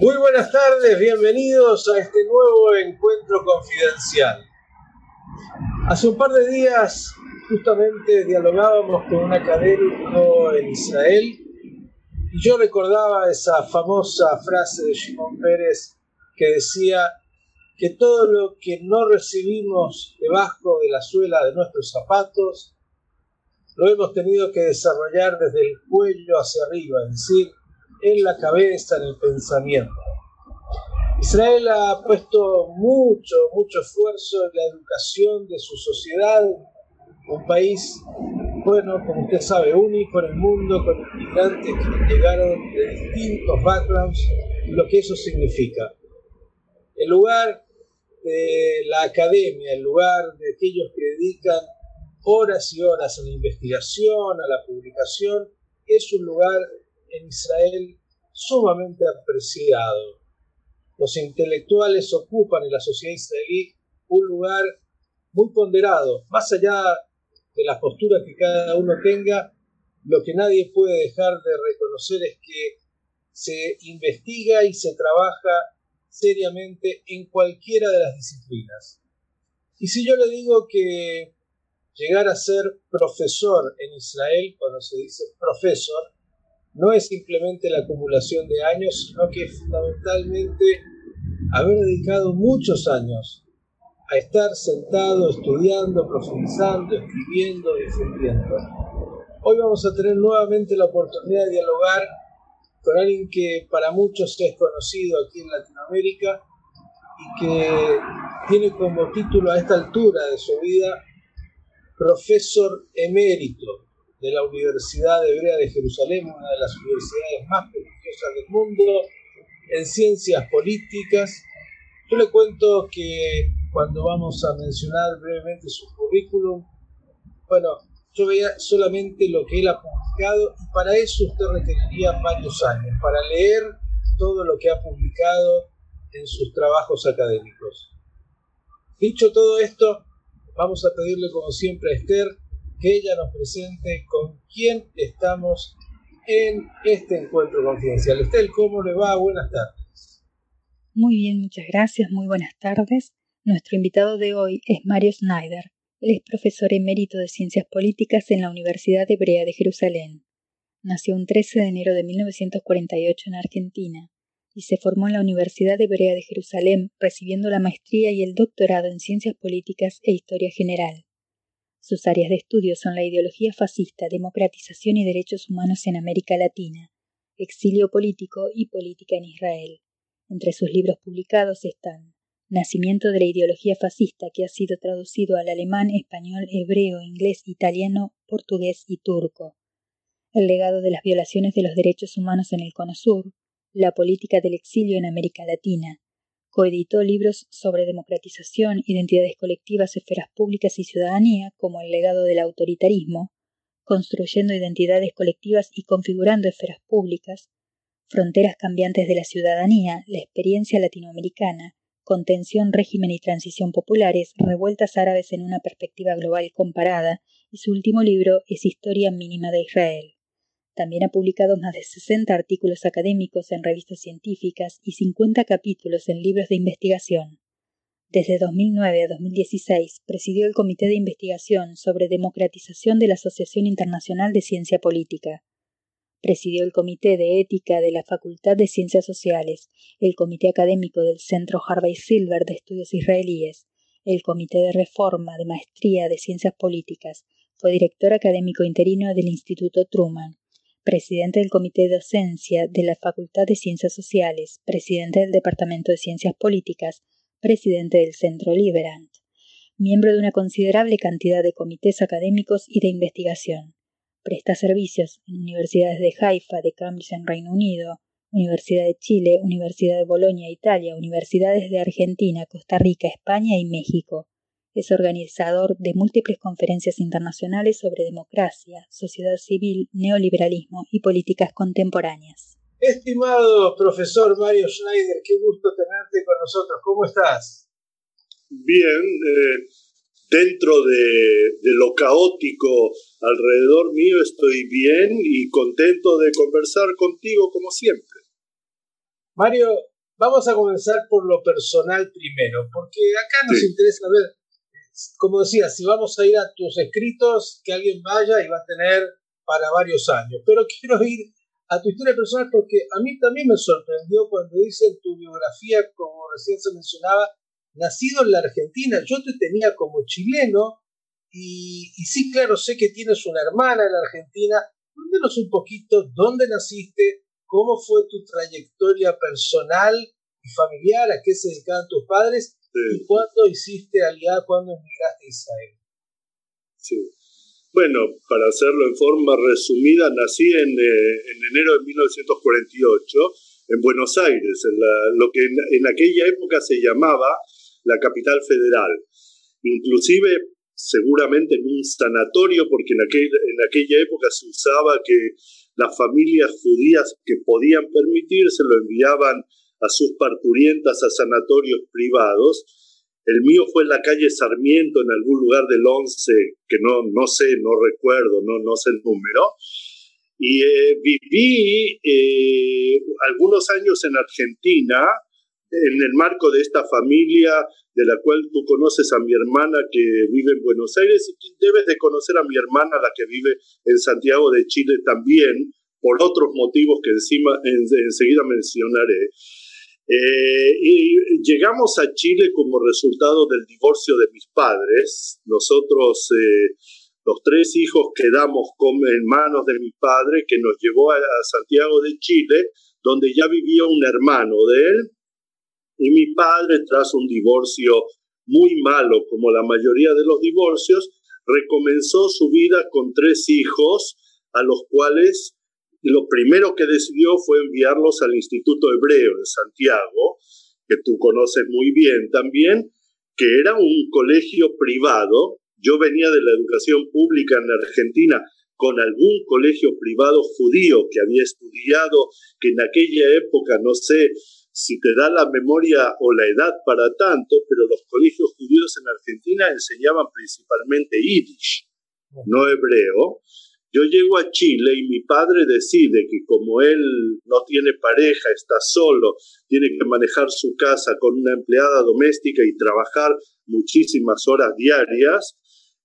Muy buenas tardes, bienvenidos a este nuevo encuentro confidencial. Hace un par de días justamente dialogábamos con un académico en Israel y yo recordaba esa famosa frase de Shimon Pérez que decía que todo lo que no recibimos debajo de la suela de nuestros zapatos lo hemos tenido que desarrollar desde el cuello hacia arriba, es decir, en la cabeza, en el pensamiento. Israel ha puesto mucho, mucho esfuerzo en la educación de su sociedad, un país, bueno, como usted sabe, único en el mundo, con inmigrantes que llegaron de distintos backgrounds, lo que eso significa. El lugar de la academia, el lugar de aquellos que dedican horas y horas a la investigación, a la publicación, es un lugar en Israel sumamente apreciado. Los intelectuales ocupan en la sociedad israelí un lugar muy ponderado, más allá de las posturas que cada uno tenga, lo que nadie puede dejar de reconocer es que se investiga y se trabaja seriamente en cualquiera de las disciplinas. Y si yo le digo que llegar a ser profesor en Israel, cuando se dice profesor, no es simplemente la acumulación de años, sino que fundamentalmente haber dedicado muchos años a estar sentado, estudiando, profundizando, escribiendo, defendiendo. Hoy vamos a tener nuevamente la oportunidad de dialogar con alguien que para muchos es conocido aquí en Latinoamérica y que tiene como título a esta altura de su vida profesor emérito de la Universidad Hebrea de Jerusalén, una de las universidades más prestigiosas del mundo, en ciencias políticas. Yo le cuento que cuando vamos a mencionar brevemente su currículum, bueno, yo veía solamente lo que él ha publicado y para eso usted requeriría varios años, para leer todo lo que ha publicado en sus trabajos académicos. Dicho todo esto, vamos a pedirle como siempre a Esther que ella nos presente con quién estamos en este encuentro confidencial. Estel, ¿cómo le va? Buenas tardes. Muy bien, muchas gracias, muy buenas tardes. Nuestro invitado de hoy es Mario Snyder. Él es profesor emérito de Ciencias Políticas en la Universidad Hebrea de Jerusalén. Nació un 13 de enero de 1948 en Argentina y se formó en la Universidad Hebrea de Jerusalén, recibiendo la maestría y el doctorado en Ciencias Políticas e Historia General. Sus áreas de estudio son la ideología fascista, democratización y derechos humanos en América Latina, exilio político y política en Israel. Entre sus libros publicados están Nacimiento de la ideología fascista, que ha sido traducido al alemán, español, hebreo, inglés, italiano, portugués y turco. El legado de las violaciones de los derechos humanos en el Cono Sur, la política del exilio en América Latina, Coeditó libros sobre democratización, identidades colectivas, esferas públicas y ciudadanía, como El legado del autoritarismo, Construyendo identidades colectivas y configurando esferas públicas, Fronteras cambiantes de la ciudadanía, la experiencia latinoamericana, Contención, régimen y transición populares, revueltas árabes en una perspectiva global comparada, y su último libro es Historia mínima de Israel. También ha publicado más de 60 artículos académicos en revistas científicas y 50 capítulos en libros de investigación. Desde 2009 a 2016 presidió el Comité de Investigación sobre Democratización de la Asociación Internacional de Ciencia Política. Presidió el Comité de Ética de la Facultad de Ciencias Sociales, el Comité Académico del Centro Harvey Silver de Estudios Israelíes, el Comité de Reforma de Maestría de Ciencias Políticas, fue director académico interino del Instituto Truman presidente del Comité de Docencia de la Facultad de Ciencias Sociales, presidente del Departamento de Ciencias Políticas, presidente del Centro Liberant, miembro de una considerable cantidad de comités académicos y de investigación. Presta servicios en universidades de Haifa, de Cambridge en Reino Unido, Universidad de Chile, Universidad de Bolonia, Italia, universidades de Argentina, Costa Rica, España y México. Es organizador de múltiples conferencias internacionales sobre democracia, sociedad civil, neoliberalismo y políticas contemporáneas. Estimado profesor Mario Schneider, qué gusto tenerte con nosotros. ¿Cómo estás? Bien, eh, dentro de, de, lo caótico alrededor mío estoy bien y contento de conversar contigo como siempre. Mario, vamos a comenzar por lo personal primero, porque acá nos interesa ver, como decía, si vamos a ir a tus escritos, que alguien vaya y va a tener para varios años. Pero quiero ir a tu historia personal porque a mí también me sorprendió cuando dice en tu biografía, como recién se mencionaba, nacido en la Argentina. Yo te tenía como chileno y, y sí, claro, sé que tienes una hermana en la Argentina. Cuéntanos un poquito dónde naciste, cómo fue tu trayectoria personal y familiar, a qué se dedicaban tus padres y cuándo hiciste aliada, cuándo emigraste a Israel. Sí. Bueno, para hacerlo en forma resumida, nací en, eh, en enero de 1948 en Buenos Aires, en lo que en, aquella época se llamaba la capital federal. Inclusive, seguramente en un sanatorio, porque en, aquel, en aquella época se usaba que las familias judías que podían permitirse lo enviaban a sus parturientas a sanatorios privados el mío fue en la calle Sarmiento, en algún lugar del 11, que no, no sé, no recuerdo, no, no sé el número. Y eh, viví eh, algunos años en Argentina, en el marco de esta familia de la cual tú conoces a mi hermana que vive en Buenos Aires y debes de conocer a mi hermana la que vive en Santiago de Chile también, por otros motivos que encima, enseguida mencionaré. Eh, y llegamos a Chile como resultado del divorcio de mis padres. Nosotros, eh, los tres hijos, quedamos en manos de mi padre, que nos llevó a, Santiago de Chile, donde ya vivía un hermano de él. Y mi padre, tras un divorcio muy malo, como la mayoría de los divorcios, recomenzó su vida con tres hijos, a los cuales lo primero que decidió fue enviarlos al Instituto Hebreo de Santiago, que tú conoces muy bien también, que era un colegio privado. Yo venía de la educación pública en Argentina con algún colegio privado judío que había estudiado, que en aquella época, no sé si te da la memoria o la edad para tanto, pero los colegios judíos en Argentina enseñaban principalmente yiddish, no hebreo. Yo llego a Chile y mi padre decide que como él no tiene pareja, está solo, tiene que manejar su casa con una empleada doméstica y trabajar muchísimas horas diarias,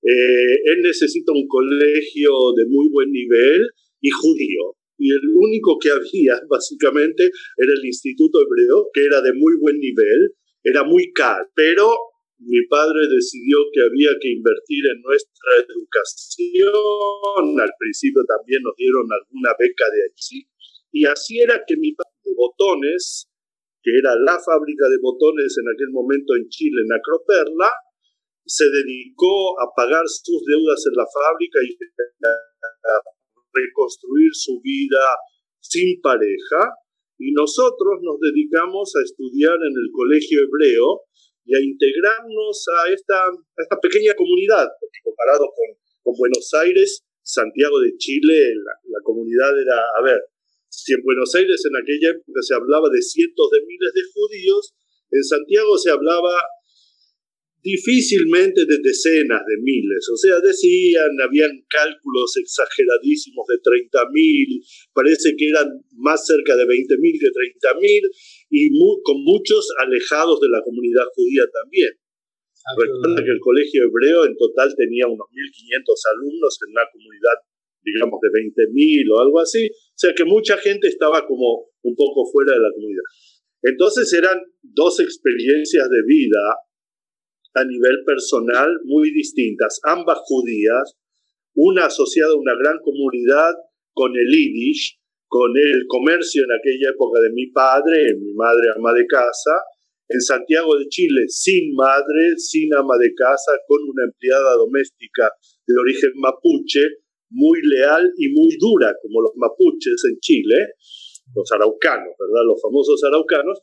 eh, él necesita un colegio de muy buen nivel y judío. Y el único que había, básicamente, era el Instituto Hebreo, que era de muy buen nivel, era muy caro, pero mi padre decidió que había que invertir en nuestra educación. Al principio también nos dieron alguna beca de allí. Y así era que mi padre de botones, que era la fábrica de botones en aquel momento en Chile, en Acroperla, se dedicó a pagar sus deudas en la fábrica y a reconstruir su vida sin pareja. Y nosotros nos dedicamos a estudiar en el colegio hebreo y a integrarnos a esta, esta pequeña comunidad, porque comparado con, con Buenos Aires, Santiago de Chile, la, la, comunidad era, a ver, si en Buenos Aires en aquella época se hablaba de cientos de miles de judíos, en Santiago se hablaba difícilmente de decenas de miles. O sea, decían, habían cálculos exageradísimos de 30.000, parece que eran más cerca de 20.000 que 30.000, y con muchos alejados de la comunidad judía también. Ah, Recuerda que el colegio hebreo en total tenía unos 1.500 alumnos en una comunidad, digamos, de 20.000 o algo así. O sea que mucha gente estaba como un poco fuera de la comunidad. Entonces eran dos experiencias de vida a nivel personal muy distintas, ambas judías, una asociada a una gran comunidad con el Yiddish, con el comercio en aquella época de mi padre, mi madre ama de casa, en Santiago de Chile sin madre, sin ama de casa, con una empleada doméstica de origen mapuche, muy leal y muy dura, como los mapuches en Chile, los araucanos, ¿verdad? Los famosos araucanos,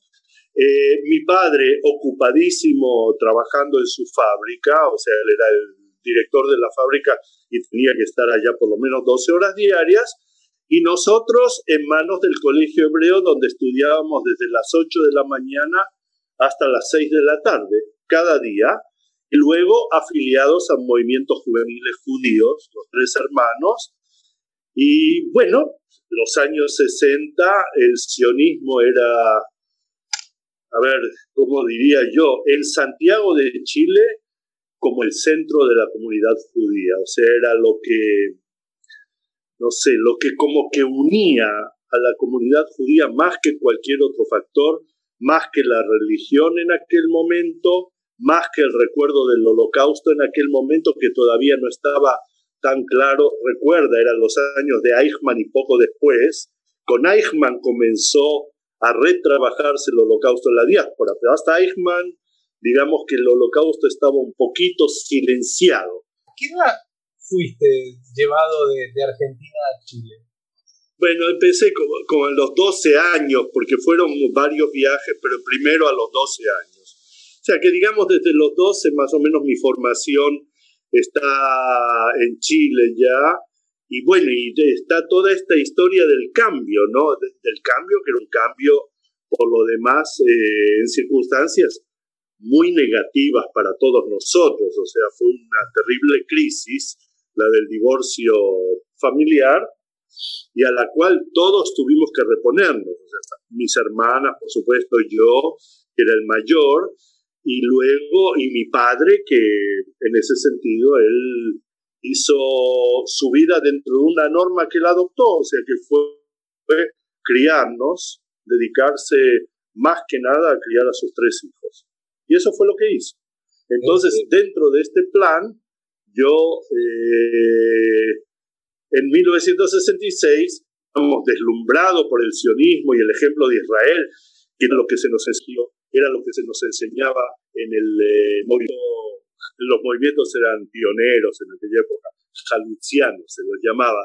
eh, mi padre, ocupadísimo trabajando en su fábrica, o sea, él era el director de la fábrica y tenía que estar allá por lo menos 12 horas diarias, y nosotros en manos del Colegio Hebreo, donde estudiábamos desde las 8 de la mañana hasta las 6 de la tarde, cada día, y luego afiliados a movimientos juveniles judíos, los tres hermanos, y bueno, los años 60 el sionismo era a ver, ¿cómo diría yo? En Santiago de Chile como el centro de la comunidad judía, o sea, era lo que, no sé, lo que como que unía a la comunidad judía más que cualquier otro factor, más que la religión en aquel momento, más que el recuerdo del holocausto en aquel momento que todavía no estaba tan claro. Recuerda, eran los años de Eichmann y poco después. Con Eichmann comenzó a retrabajarse el holocausto en la diáspora, pero hasta Eichmann, digamos que el holocausto estaba un poquito silenciado. ¿Qué edad fuiste llevado de, Argentina a Chile? Bueno, empecé como, como, a los 12 años, porque fueron varios viajes, pero primero a los 12 años. O sea que digamos desde los 12 más o menos mi formación está en Chile ya, y bueno, y está toda esta historia del cambio, ¿no? del cambio, que era un cambio, por lo demás, eh, en circunstancias muy negativas para todos nosotros. O sea, fue una terrible crisis, la del divorcio familiar, y a la cual todos tuvimos que reponernos. O sea, mis hermanas, por supuesto, yo, que era el mayor, y luego, y mi padre, que en ese sentido, él hizo su vida dentro de una norma que él adoptó, o sea que fue, criarnos, dedicarse más que nada a criar a sus tres hijos. Y eso fue lo que hizo. Entonces, dentro de este plan, yo eh, en 1966, estamos deslumbrado por el sionismo y el ejemplo de Israel, que era lo que se nos enseñó, era lo que se nos enseñaba en el eh, movimiento los movimientos eran pioneros en aquella época, jalucianos se los llamaba.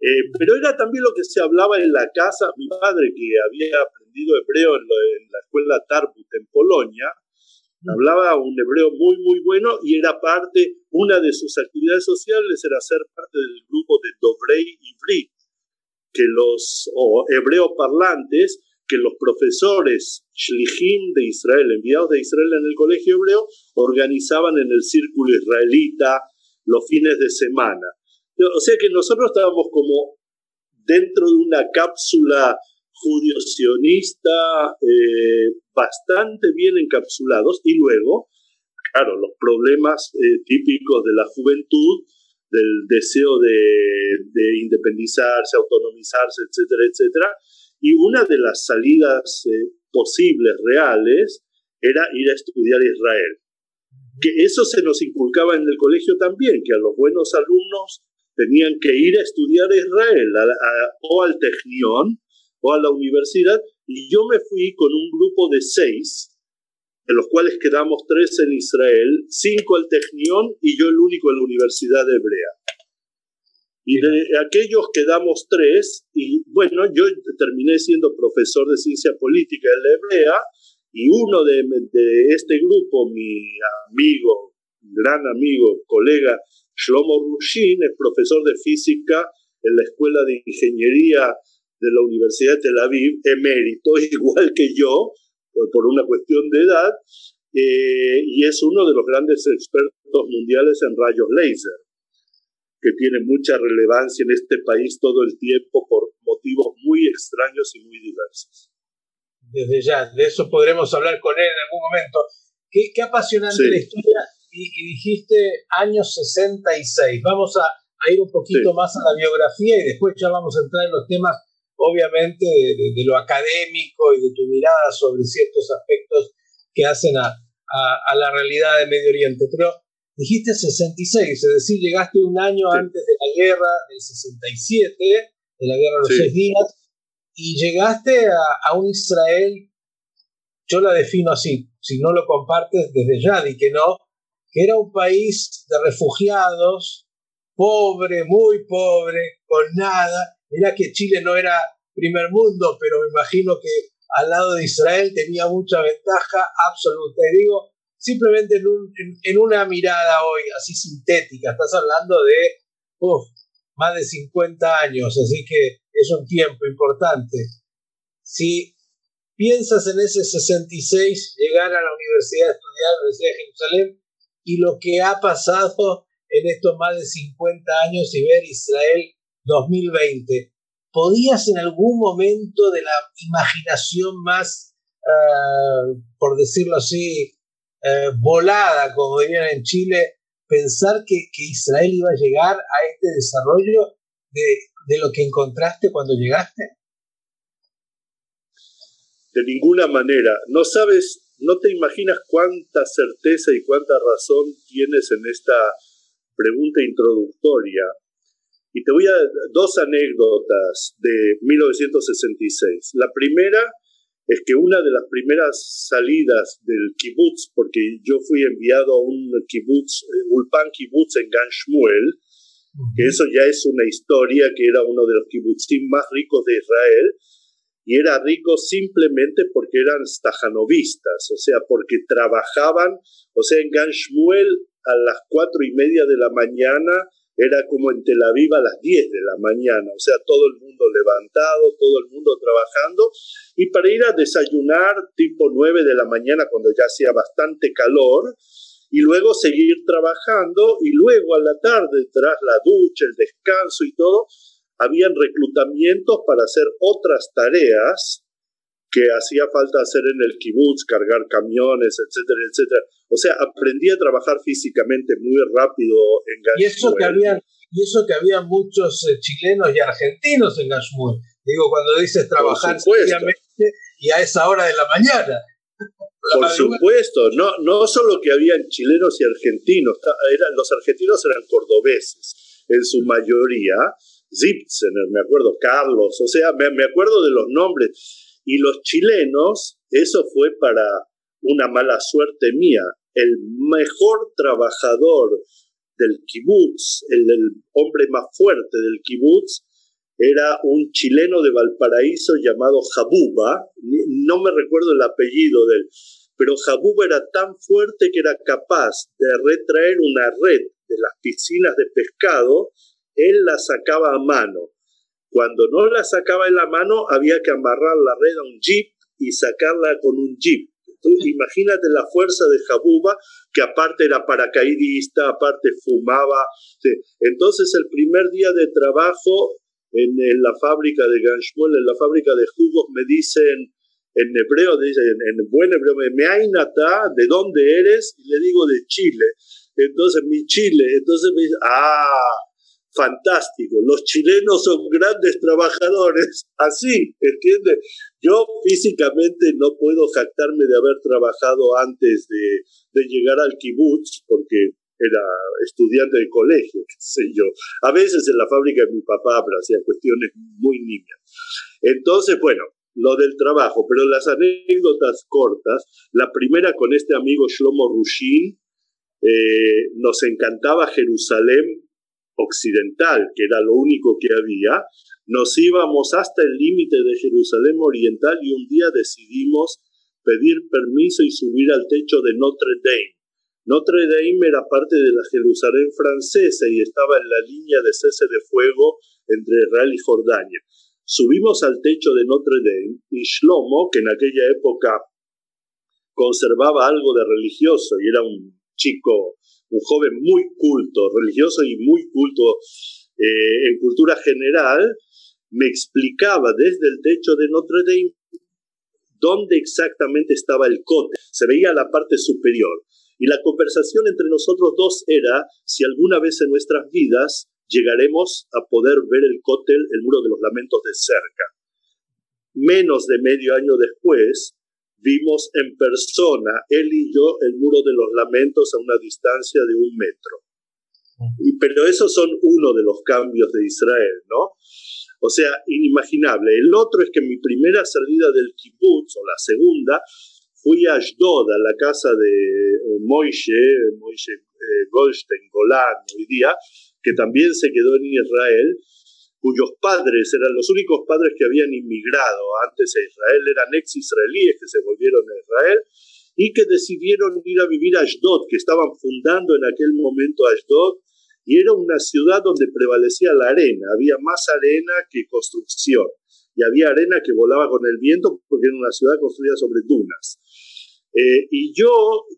Eh, pero era también lo que se hablaba en la casa. Mi padre, que había aprendido hebreo en, la escuela Tarbut en Polonia, mm. hablaba un hebreo muy, muy bueno y era parte, una de sus actividades sociales era ser parte del grupo de Dovrei Ivrit, que los o hebreo parlantes que los profesores shlichim de Israel, enviados de Israel en el colegio hebreo, organizaban en el círculo israelita los fines de semana. O sea que nosotros estábamos como dentro de una cápsula judio-sionista eh, bastante bien encapsulados y luego, claro, los problemas eh, típicos de la juventud, del deseo de, de independizarse, autonomizarse, etcétera, etcétera, y una de las salidas eh, posibles, reales, era ir a estudiar Israel. Que eso se nos inculcaba en el colegio también, que a los buenos alumnos tenían que ir a estudiar Israel, o al Technion, o a la universidad, y yo me fui con un grupo de seis, de los cuales quedamos tres en Israel, cinco al Technion y yo el único en la Universidad Hebrea. Y de aquellos quedamos tres, y bueno, yo terminé siendo profesor de ciencia política en la Hebrea, y uno de, de este grupo, mi amigo, gran amigo, colega Shlomo Rushin, es profesor de física en la Escuela de Ingeniería de la Universidad de Tel Aviv, emérito, igual que yo, por, una cuestión de edad, eh, y es uno de los grandes expertos mundiales en rayos láser que tiene mucha relevancia en este país todo el tiempo por motivos muy extraños y muy diversos. Desde ya, de eso podremos hablar con él en algún momento. Qué, qué apasionante la historia y, dijiste años 66. Vamos a, ir un poquito más a la biografía y después ya vamos a entrar en los temas, obviamente, de, lo académico y de tu mirada sobre ciertos aspectos que hacen a, a, a la realidad de Medio Oriente. Pero Dijiste 66, es decir, llegaste un año antes de la guerra del 67, de la guerra de los seis días, y llegaste a, un Israel, yo la defino así, si no lo compartes desde ya, di que no, que era un país de refugiados, pobre, muy pobre, con nada. Mirá que Chile no era primer mundo, pero me imagino que al lado de Israel tenía mucha ventaja absoluta. Y digo, simplemente en, una mirada hoy así sintética, estás hablando de más de 50 años, así que es un tiempo importante. Si piensas en ese 66, llegar a la universidad, estudiar la Universidad de Jerusalén, y lo que ha pasado en estos más de 50 años y ver Israel 2020, ¿podías en algún momento de la imaginación más eh, por decirlo así, eh, volada, como dirían en Chile, pensar que, Israel iba a llegar a este desarrollo de, lo que encontraste cuando llegaste? De ninguna manera. No sabes, no te imaginas cuánta certeza y cuánta razón tienes en esta pregunta introductoria. Y te voy a dar dos anécdotas de 1966. La primera es que una de las primeras salidas del kibutz, porque yo fui enviado a un kibutz, eh, Ulpan Kibutz en Gan Shmuel, que eso ya es una historia, que era uno de los kibutzim más ricos de Israel, y era rico simplemente porque eran stajanovistas, o sea, porque trabajaban, o sea, en Gan Shmuel a las cuatro y media de la mañana era como en Tel Aviv a las 10 de la mañana, o sea, todo el mundo levantado, todo el mundo trabajando, y para ir a desayunar tipo 9 de la mañana cuando ya hacía bastante calor, y luego seguir trabajando, y luego a la tarde, tras la ducha, el descanso y todo, habían reclutamientos para hacer otras tareas que hacía falta hacer en el kibutz, cargar camiones, etcétera, etcétera. O sea, aprendí a trabajar físicamente muy rápido en Gashmuel. Y eso que había, y eso que había muchos eh, chilenos y argentinos en Gashmuel. Digo, cuando dices trabajar seriamente y a esa hora de la mañana. Por supuesto, no, no solo que habían chilenos y argentinos, eran, los argentinos eran cordobeses en su mayoría, Zipzener, me acuerdo, Carlos, o sea, me, me acuerdo de los nombres y los chilenos, eso fue para una mala suerte mía. El mejor trabajador del kibutz, el, hombre más fuerte del kibutz, era un chileno de Valparaíso llamado Jabuba, no me recuerdo el apellido de él, pero Jabuba era tan fuerte que era capaz de retraer una red de las piscinas de pescado, él la sacaba a mano. Cuando no la sacaba en la mano, había que amarrar la red a un jeep y sacarla con un jeep. imagínate la fuerza de Jabuba, que aparte era paracaidista, aparte fumaba. Entonces, el primer día de trabajo en, la fábrica de Ganshmuel, en la fábrica de jugos, me dicen en hebreo, en, en buen hebreo, me nata, ¿de dónde eres? Y le digo de Chile. Entonces, mi Chile. Entonces me dice, ah, fantástico. Los chilenos son grandes trabajadores, así, ¿entiendes? Yo físicamente no puedo jactarme de haber trabajado antes de, llegar al kibutz, porque era estudiante de colegio, qué sé yo. A veces en la fábrica de mi papá, hacía cuestiones muy niñas. Entonces, bueno, lo del trabajo, pero las anécdotas cortas, la primera con este amigo Shlomo Rushin, eh, nos encantaba Jerusalén occidental, que era lo único que había, nos íbamos hasta el límite de Jerusalén Oriental y un día decidimos pedir permiso y subir al techo de Notre Dame. Notre Dame era parte de la Jerusalén francesa y estaba en la línea de cese de fuego entre Israel y Jordania. Subimos al techo de Notre Dame y Shlomo, que en aquella época conservaba algo de religioso y era un chico un joven muy culto, religioso y muy culto eh, en cultura general, me explicaba desde el techo de Notre Dame dónde exactamente estaba el cote. Se veía la parte superior. Y la conversación entre nosotros dos era si alguna vez en nuestras vidas llegaremos a poder ver el cótel, el muro de los lamentos de cerca. Menos de medio año después, vimos en persona, él y yo, el muro de los lamentos a una distancia de un metro. Y, pero esos son uno de los cambios de Israel, ¿no? O sea, inimaginable. El otro es que mi primera salida del kibbutz, o la segunda, fui a Ashdod, la casa de eh, Moishe, Moishe eh, Goldstein Golan hoy día, que también se quedó en Israel, cuyos padres eran los únicos padres que habían inmigrado antes a Israel, eran ex-israelíes que se volvieron a Israel y que decidieron ir a vivir a Ashdod, que estaban fundando en aquel momento Ashdod, y era una ciudad donde prevalecía la arena, había más arena que construcción, y había arena que volaba con el viento porque era una ciudad construida sobre dunas. Eh, y yo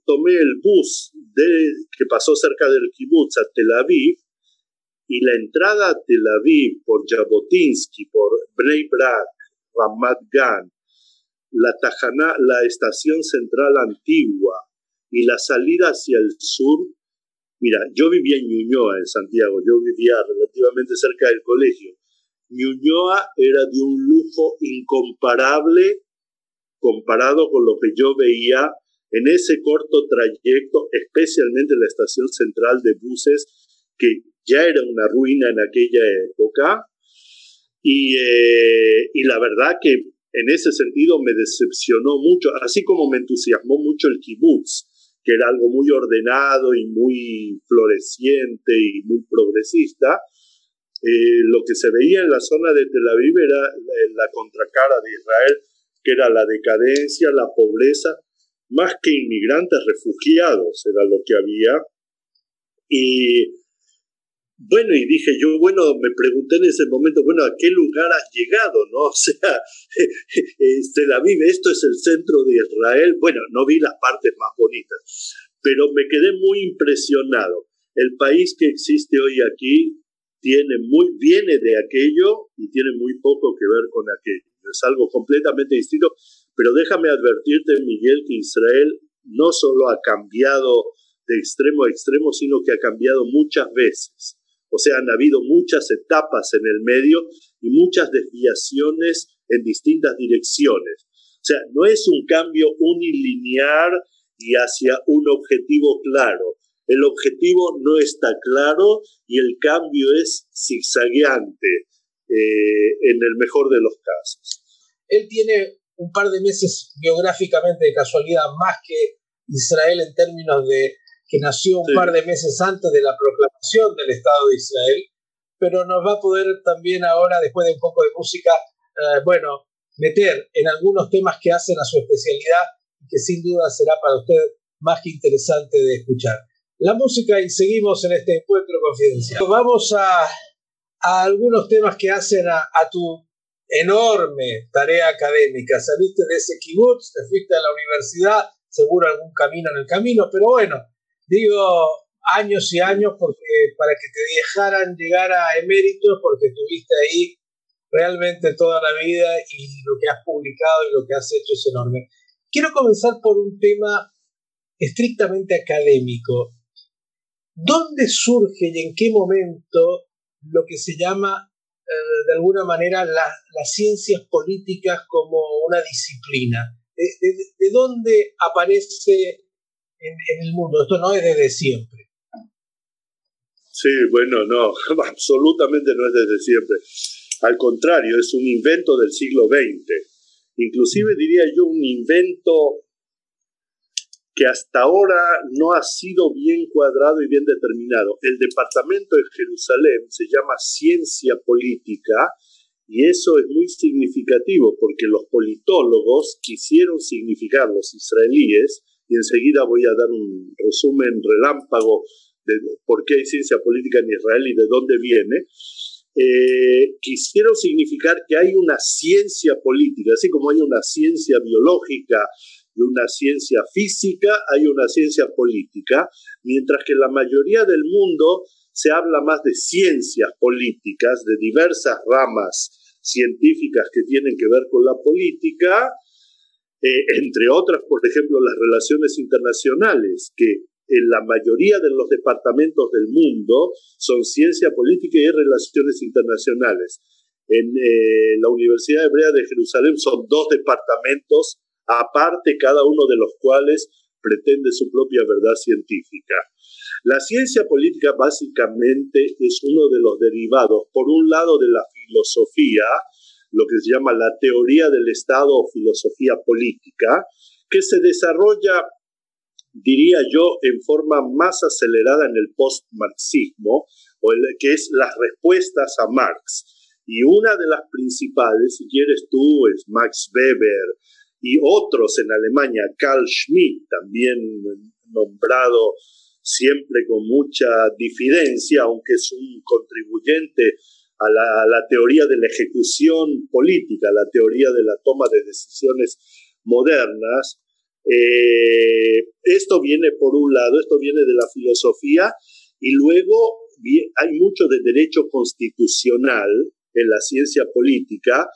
tomé el bus de, que pasó cerca del kibutz a Tel Aviv, y la entrada a Tel Aviv por Jabotinsky, por Bnei Brak, Ramat Gan, la, Tajana, la estación central antigua y la salida hacia el sur. Mira, yo vivía en Ñuñoa, en Santiago, yo vivía relativamente cerca del colegio. Ñuñoa era de un lujo incomparable comparado con lo que yo veía en ese corto trayecto, especialmente la estación central de buses, que ya era una ruina en aquella época. Y, eh, y la verdad que en ese sentido me decepcionó mucho, así como me entusiasmó mucho el kibutz, que era algo muy ordenado y muy floreciente y muy progresista. Eh, lo que se veía en la zona de Tel Aviv era la contracara de Israel, que era la decadencia, la pobreza, más que inmigrantes refugiados era lo que había. Y bueno, y dije yo, bueno, me pregunté en ese momento, bueno, ¿a qué lugar has llegado? ¿No? O sea, Tel Aviv, esto es el centro de Israel. Bueno, no vi las partes más bonitas, pero me quedé muy impresionado. El país que existe hoy aquí tiene muy, viene de aquello y tiene muy poco que ver con aquello. Es algo completamente distinto, pero déjame advertirte, Miguel, que Israel no solo ha cambiado de extremo a extremo, sino que ha cambiado muchas veces. O sea, han habido muchas etapas en el medio y muchas desviaciones en distintas direcciones. O sea, no es un cambio unilineal y hacia un objetivo claro. El objetivo no está claro y el cambio es zigzagueante eh, en el mejor de los casos. Él tiene un par de meses geográficamente de casualidad más que Israel en términos de que nació un par de meses antes de la proclamación del Estado de Israel, pero nos va a poder también ahora, después de un poco de música, eh, bueno, meter en algunos temas que hacen a su especialidad que sin duda será para usted más que interesante de escuchar. La música y seguimos en este encuentro confidencial. Vamos a, a algunos temas que hacen a, a tu enorme tarea académica. Saliste de ese kibutz, te fuiste a la universidad, seguro algún camino en el camino, pero bueno, digo años y años porque para que te dejaran llegar a eméritos porque estuviste ahí realmente toda la vida y lo que has publicado y lo que has hecho es enorme. Quiero comenzar por un tema estrictamente académico. ¿Dónde surge y en qué momento lo que se llama eh, de alguna manera las ciencias políticas como una disciplina? de dónde aparece en, el mundo. Esto no es desde siempre. Sí, bueno, no, absolutamente no es desde siempre. Al contrario, es un invento del siglo XX. Inclusive diría yo un invento que hasta ahora no ha sido bien cuadrado y bien determinado. El departamento de Jerusalén se llama ciencia política y eso es muy significativo porque los politólogos quisieron significar, los israelíes, y enseguida voy a dar un resumen relámpago de por qué hay ciencia política en Israel y de dónde viene, eh, significar que hay una ciencia política, así como hay una ciencia biológica y una ciencia física, hay una ciencia política, mientras que en la mayoría del mundo se habla más de ciencias políticas, de diversas ramas científicas que tienen que ver con la política, eh, entre otras, por ejemplo, las relaciones internacionales, que en la mayoría de los departamentos del mundo son ciencia política y relaciones internacionales. En eh, la Universidad Hebrea de Jerusalén son dos departamentos aparte, cada uno de los cuales pretende su propia verdad científica. La ciencia política básicamente es uno de los derivados, por un lado, de la filosofía, lo que se llama la teoría del Estado o filosofía política, que se desarrolla, diría yo, en forma más acelerada en el post-marxismo, o que es las respuestas a Marx. Y una de las principales, si quieres tú, es Max Weber y otros en Alemania, Carl Schmitt, también nombrado siempre con mucha difidencia, aunque es un contribuyente a la, teoría de la ejecución política, la teoría de la toma de decisiones modernas. Eh, esto viene por un lado, esto viene de la filosofía y luego hay mucho de derecho constitucional en la ciencia política.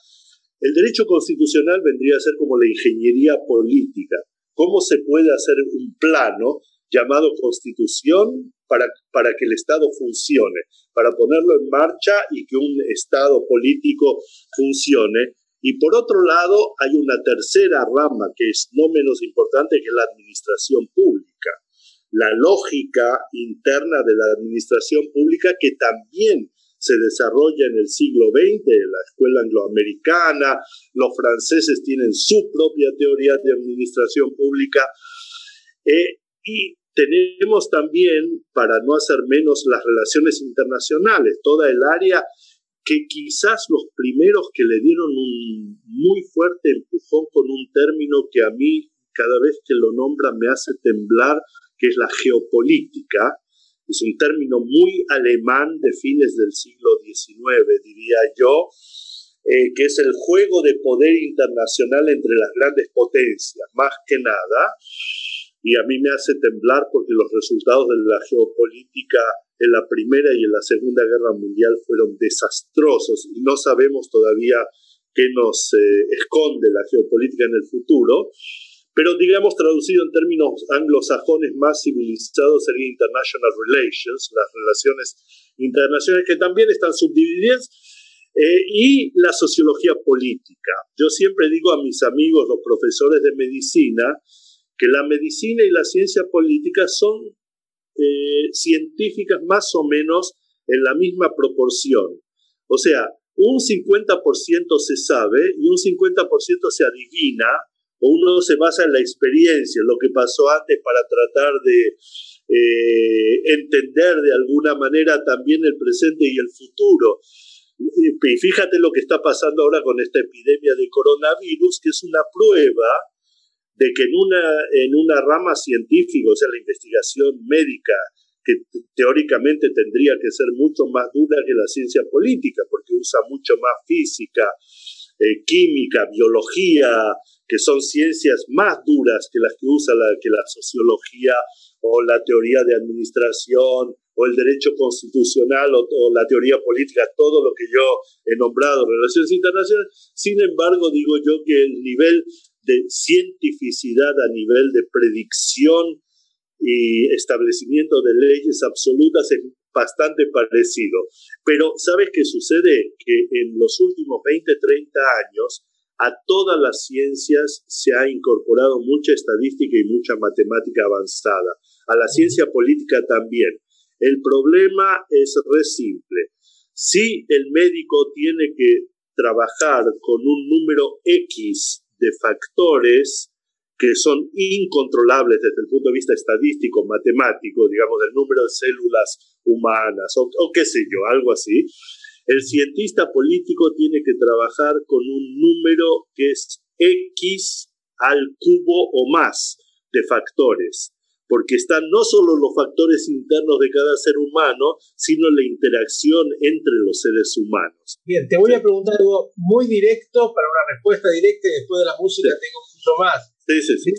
El derecho constitucional vendría a ser como la ingeniería política. ¿Cómo se puede hacer un plano llamado constitución para, para que el Estado funcione, para ponerlo en marcha y que un Estado político funcione? Y por otro lado, hay una tercera rama que es no menos importante, que la administración pública. La lógica interna de la administración pública que también se desarrolla en el siglo XX, la escuela angloamericana, los franceses tienen su propia teoría de administración pública. Eh, y tenemos también, para no hacer menos, las relaciones internacionales, toda el área que quizás los primeros que le dieron un muy fuerte empujón con un término que a mí cada vez que lo nombra me hace temblar, que es la geopolítica, es un término muy alemán de fines del siglo XIX, diría yo, eh, que es el juego de poder internacional entre las grandes potencias, más que nada, y a mí me hace temblar porque los resultados de la geopolítica en la Primera y en la Segunda Guerra Mundial fueron desastrosos y no sabemos todavía qué nos eh, esconde la geopolítica en el futuro. Pero digamos, traducido en términos anglosajones más civilizados, sería International Relations, las relaciones internacionales que también están subdivididas, eh, y la sociología política. Yo siempre digo a mis amigos, los profesores de medicina, que la medicina y la ciencia política son eh, científicas más o menos en la misma proporción. O sea, un 50% se sabe y un 50% se adivina uno se basa en la experiencia, en lo que pasó antes para tratar de eh, entender de alguna manera también el presente y el futuro. Y fíjate lo que está pasando ahora con esta epidemia de coronavirus, que es una prueba de que en una, en una rama científica, o sea, la investigación médica, que teóricamente tendría que ser mucho más dura que la ciencia política, porque usa mucho más física, eh, química, biología, que son ciencias más duras que las que usa la, que la sociología o la teoría de administración o el derecho constitucional o, la teoría política, todo lo que yo he nombrado, relaciones internacionales. Sin embargo, digo yo que el nivel de cientificidad a nivel de predicción y establecimiento de leyes absolutas es bastante parecido. Pero ¿sabes qué sucede? Que en los últimos 20, 30 años a todas las ciencias se ha incorporado mucha estadística y mucha matemática avanzada. A la ciencia política también. El problema es re simple. Si el médico tiene que trabajar con un número X de factores que son incontrolables desde el punto de vista estadístico, matemático, digamos, del número de células humanas o, qué sé yo, algo así, el cientista político tiene que trabajar con un número que es X al cubo o más de factores, porque están no solo los factores internos de cada ser humano, sino la interacción entre los seres humanos. Bien, te voy a preguntar algo muy directo para una respuesta directa y después de la música tengo mucho más. Sí, sí, sí.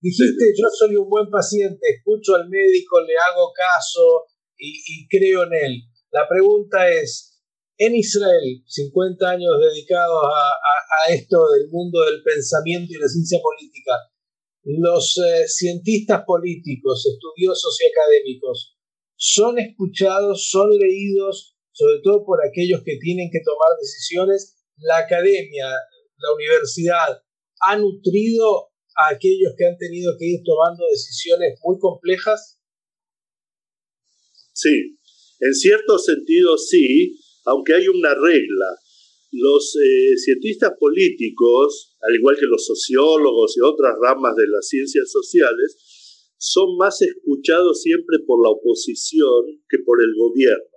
dijiste, yo soy un buen paciente, escucho al médico, le hago caso y, y creo en él. La pregunta es, en Israel, 50 años dedicados a, esto del mundo del pensamiento y la ciencia política, los eh, cientistas políticos, estudiosos y académicos, son escuchados, son leídos, sobre todo por aquellos que tienen que tomar decisiones. La academia, la universidad, ha nutrido a aquellos que han tenido que ir tomando decisiones muy complejas. Sí, en cierto sentido sí, aunque hay una regla. Los eh, cientistas políticos, al igual que los sociólogos y otras ramas de las ciencias sociales, son más escuchados siempre por la oposición que por el gobierno.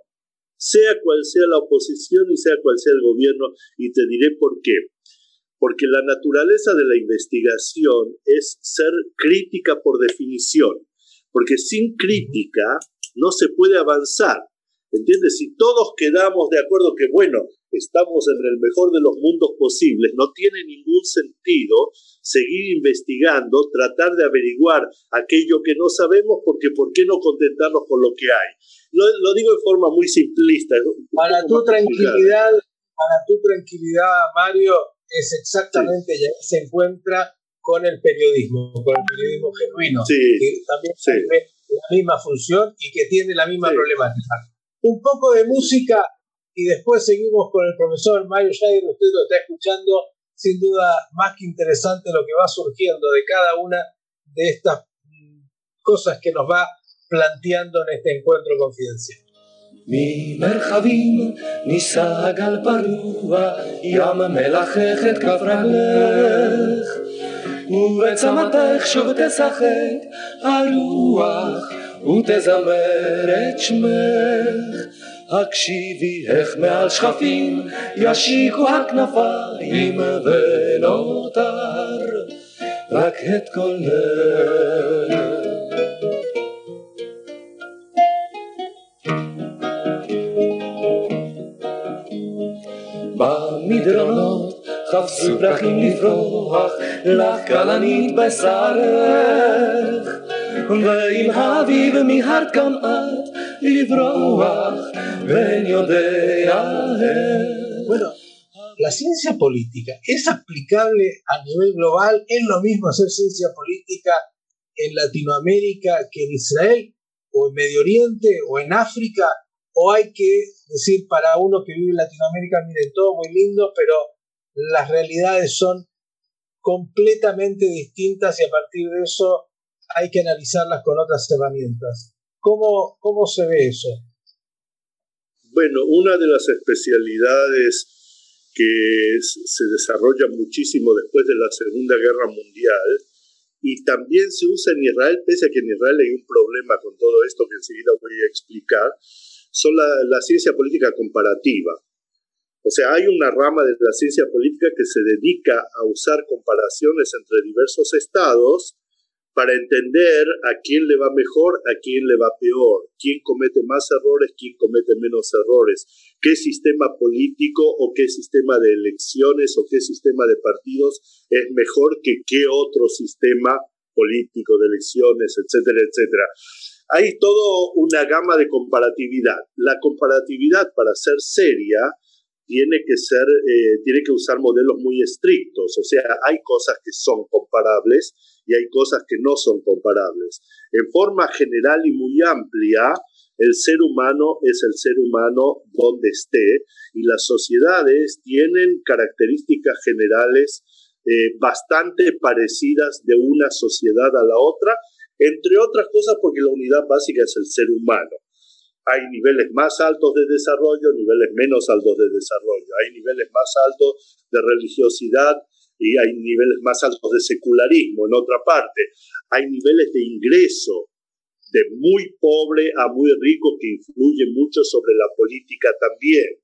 Sea cual sea la oposición y sea cual sea el gobierno, y te diré por qué. Porque la naturaleza de la investigación es ser crítica por definición, porque sin crítica no se puede avanzar. ¿Entiendes? Si todos quedamos de acuerdo que, bueno, estamos en el mejor de los mundos posibles, no tiene ningún sentido seguir investigando, tratar de averiguar aquello que no sabemos, porque ¿por qué no contentarnos con lo que hay? Lo, digo de forma muy simplista. Para tu tranquilidad, para tu tranquilidad, Mario, es exactamente, ya se encuentra con el periodismo, con el periodismo genuino, que también tiene la misma función y que tiene la misma problemática. Un poco de música y después seguimos con el profesor Mario Schneider, usted lo está escuchando, sin duda más que interesante lo que va surgiendo de cada una de estas mm, cosas que nos va planteando en este encuentro confidencial. ממרחבים נישא גל פרוע, ים מלחך את כף רגלך, ובצמתך שוב תשחק הרוח, ותזמר את שמך. הקשיבי איך מעל שכפים ישיקו הכנפיים ונותר רק את קולך במדרונות חפשו פרחים לפרוח לך כלנית בשרך. ועם האביב מיהרת גם את לברוח convenio de Bueno, la ciencia política es aplicable a nivel global, es lo mismo hacer ciencia política en Latinoamérica que en Israel, o en Medio Oriente, o en África, o hay que decir para uno que vive en Latinoamérica, mire, todo muy lindo, pero las realidades son completamente distintas y a partir de eso hay que analizarlas con otras herramientas. ¿Cómo, cómo se ve eso? Bueno, una de las especialidades que se desarrolla muchísimo después de la Segunda Guerra Mundial y también se usa en Israel, pese a que en Israel hay un problema con todo esto que enseguida voy a explicar, son la, ciencia política comparativa. O sea, hay una rama de la ciencia política que se dedica a usar comparaciones entre diversos estados para entender a quién le va mejor, a quién le va peor, quién comete más errores, quién comete menos errores, qué sistema político o qué sistema de elecciones o qué sistema de partidos es mejor que qué otro sistema político de elecciones, etcétera, etcétera. Hay toda una gama de comparatividad. La comparatividad, para ser seria, tiene que ser, eh, tiene que usar modelos muy estrictos. O sea, hay cosas que son comparables y hay cosas que no son comparables. En forma general y muy amplia, el ser humano es el ser humano donde esté y las sociedades tienen características generales eh, bastante parecidas de una sociedad a la otra entre otras cosas porque la unidad básica es el ser humano. Hay niveles más altos de desarrollo, niveles menos altos de desarrollo, hay niveles más altos de religiosidad y hay niveles más altos de secularismo. En otra parte, hay niveles de ingreso de muy pobre a muy rico que influyen mucho sobre la política también.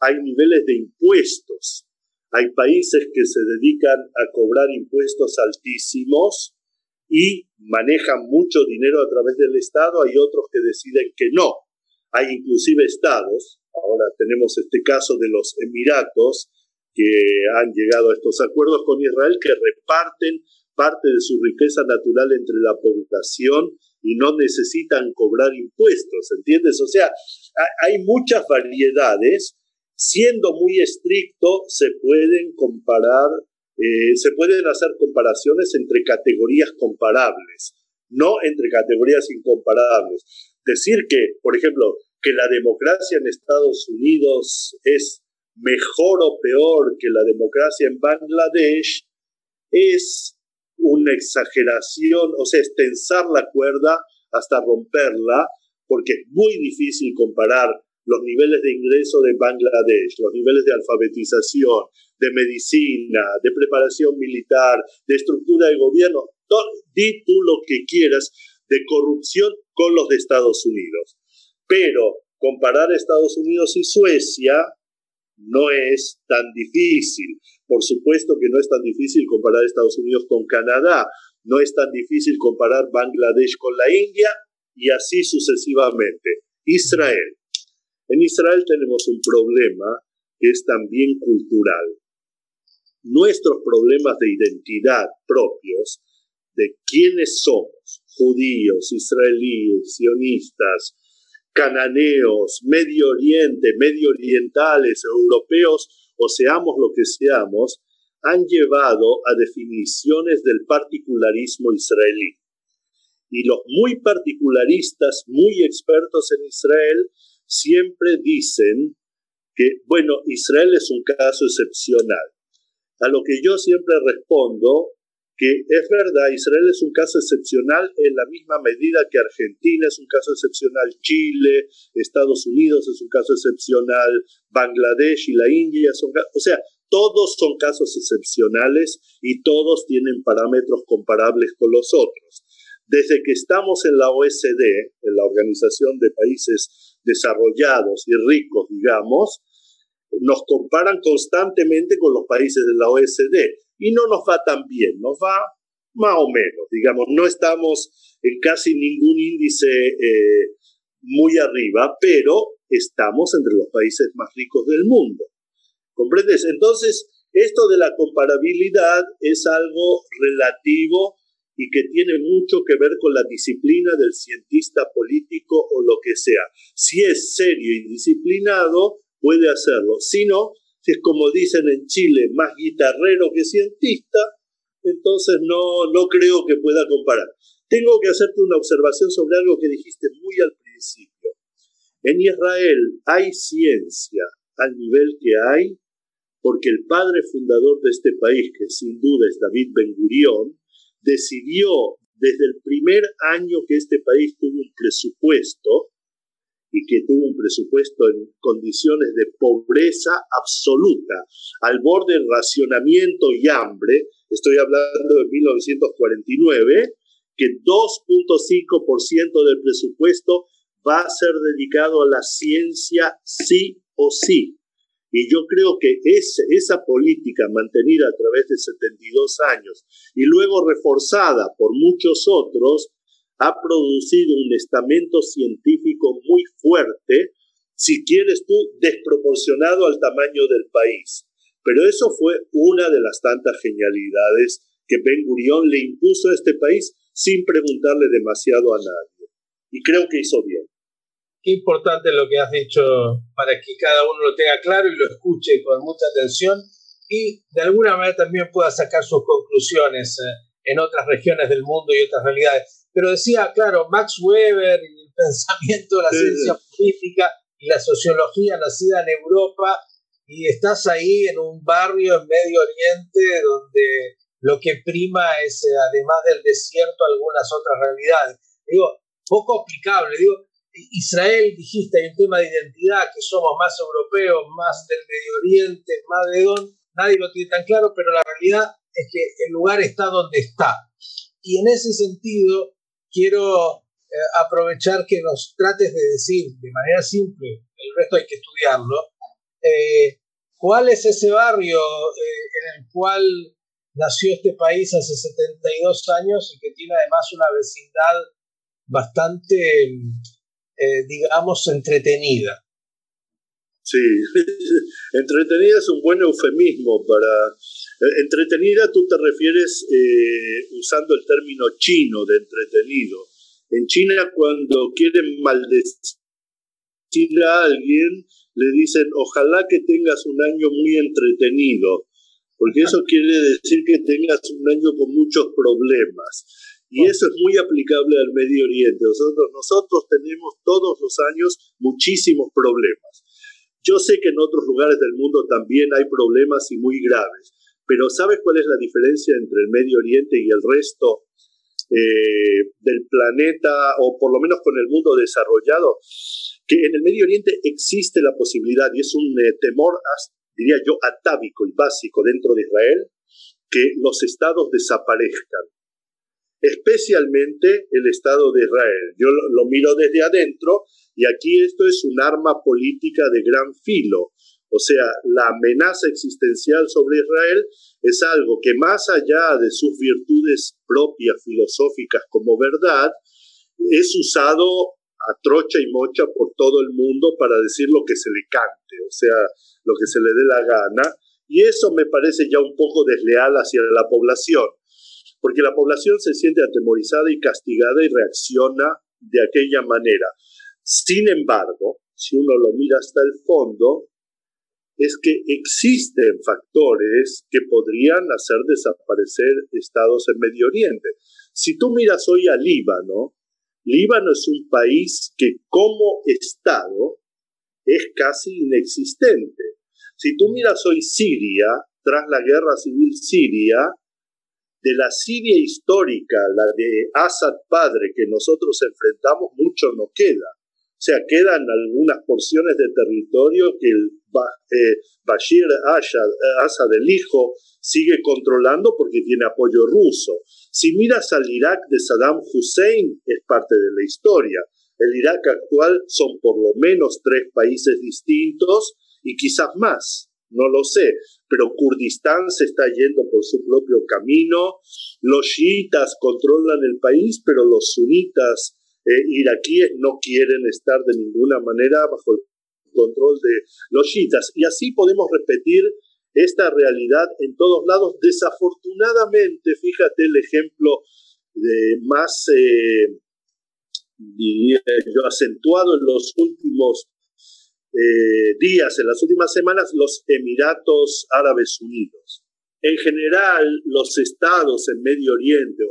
Hay niveles de impuestos. Hay países que se dedican a cobrar impuestos altísimos y manejan mucho dinero a través del Estado, hay otros que deciden que no. Hay inclusive estados, ahora tenemos este caso de los Emiratos, que han llegado a estos acuerdos con Israel, que reparten parte de su riqueza natural entre la población y no necesitan cobrar impuestos, ¿entiendes? O sea, hay muchas variedades. Siendo muy estricto, se pueden comparar eh, se pueden hacer comparaciones entre categorías comparables, no entre categorías incomparables. Decir que, por ejemplo, que la democracia en Estados Unidos es mejor o peor que la democracia en Bangladesh es una exageración, o sea, es tensar la cuerda hasta romperla, porque es muy difícil comparar los niveles de ingreso de Bangladesh, los niveles de alfabetización, de medicina, de preparación militar, de estructura de gobierno, di tú lo que quieras de corrupción con los de Estados Unidos. Pero comparar Estados Unidos y Suecia no es tan difícil. Por supuesto que no es tan difícil comparar Estados Unidos con Canadá, no es tan difícil comparar Bangladesh con la India y así sucesivamente. Israel. En Israel tenemos un problema que es también cultural nuestros problemas de identidad propios, de quiénes somos, judíos, israelíes, sionistas, cananeos, Medio Oriente, medio orientales, europeos, o seamos lo que seamos, han llevado a definiciones del particularismo israelí. Y los muy particularistas, muy expertos en Israel, siempre dicen que, bueno, Israel es un caso excepcional. A lo que yo siempre respondo que es verdad, Israel es un caso excepcional en la misma medida que Argentina es un caso excepcional, Chile, Estados Unidos es un caso excepcional, Bangladesh y la India son, o sea, todos son casos excepcionales y todos tienen parámetros comparables con los otros. Desde que estamos en la OSD, en la Organización de Países Desarrollados y Ricos, digamos, nos comparan constantemente con los países de la OSD y no nos va tan bien, nos va más o menos, digamos, no estamos en casi ningún índice eh, muy arriba, pero estamos entre los países más ricos del mundo. ¿Comprendes? Entonces, esto de la comparabilidad es algo relativo y que tiene mucho que ver con la disciplina del cientista político o lo que sea. Si es serio y disciplinado, puede hacerlo. Si no, si es como dicen en Chile, más guitarrero que cientista, entonces no, no creo que pueda comparar. Tengo que hacerte una observación sobre algo que dijiste muy al principio. En Israel hay ciencia al nivel que hay porque el padre fundador de este país, que sin duda es David Ben Gurión, decidió desde el primer año que este país tuvo un presupuesto, y que tuvo un presupuesto en condiciones de pobreza absoluta, al borde del racionamiento y hambre, estoy hablando de 1949, que 2.5% del presupuesto va a ser dedicado a la ciencia sí o sí. Y yo creo que esa política mantenida a través de 72 años y luego reforzada por muchos otros, ha producido un estamento científico muy fuerte, si quieres tú, desproporcionado al tamaño del país. Pero eso fue una de las tantas genialidades que Ben Gurión le impuso a este país sin preguntarle demasiado a nadie. Y creo que hizo bien. Qué importante lo que has dicho para que cada uno lo tenga claro y lo escuche con mucha atención y de alguna manera también pueda sacar sus conclusiones eh, en otras regiones del mundo y otras realidades pero decía, claro, Max Weber y el pensamiento de la ciencia política y la sociología nacida en Europa, y estás ahí en un barrio en Medio Oriente donde lo que prima es, eh, además del desierto, algunas otras realidades. Digo, poco aplicable. Digo, Israel, dijiste, hay un tema de identidad, que somos más europeos, más del Medio Oriente, más de don, nadie lo tiene tan claro, pero la realidad es que el lugar está donde está. Y en ese sentido, quiero eh, aprovechar que nos trates de decir de manera simple, el resto hay que estudiarlo, eh, cuál es ese barrio eh, en el cual nació este país hace 72 años y que tiene además una vecindad bastante, digamos, entretenida. Sí, entretenida es un buen eufemismo para... Entretenida tú te refieres usando el término chino de entretenido. En China cuando quieren maldecir a alguien, le dicen, ojalá que tengas un año muy entretenido, porque eso quiere decir que tengas un año con muchos problemas. Y oh. eso es muy aplicable al Medio Oriente. Nosotros, nosotros tenemos todos los años muchísimos problemas. Yo sé que en otros lugares del mundo también hay problemas y muy graves, pero ¿sabes cuál es la diferencia entre el Medio Oriente y el resto eh, del planeta, o por lo menos con el mundo desarrollado? Que en el Medio Oriente existe la posibilidad, y es un eh, temor, diría yo, atávico y básico dentro de Israel, que los estados desaparezcan especialmente el Estado de Israel. Yo lo, miro desde adentro y aquí esto es un arma política de gran filo. O sea, la amenaza existencial sobre Israel es algo que más allá de sus virtudes propias filosóficas como verdad, es usado a trocha y mocha por todo el mundo para decir lo que se le cante, o sea, lo que se le dé la gana. Y eso me parece ya un poco desleal hacia la población porque la población se siente atemorizada y castigada y reacciona de aquella manera. Sin embargo, si uno lo mira hasta el fondo, es que existen factores que podrían hacer desaparecer estados en Medio Oriente. Si tú miras hoy a Líbano, Líbano es un país que como Estado es casi inexistente. Si tú miras hoy Siria, tras la guerra civil siria, de la Siria histórica, la de Assad padre que nosotros enfrentamos, mucho no queda. O sea, quedan algunas porciones de territorio que el eh, Bashir Assad, el hijo, sigue controlando porque tiene apoyo ruso. Si miras al Irak de Saddam Hussein, es parte de la historia. El Irak actual son por lo menos tres países distintos y quizás más, no lo sé, pero Kurdistán se está yendo por su propio camino, los chiitas controlan el país, pero los sunitas eh, iraquíes no quieren estar de ninguna manera bajo el control de los chiitas. Y así podemos repetir esta realidad en todos lados. Desafortunadamente, fíjate el ejemplo de más, eh, yo, acentuado en los últimos eh, días, en las últimas semanas, los Emiratos Árabes Unidos. En general, los estados en Medio Oriente,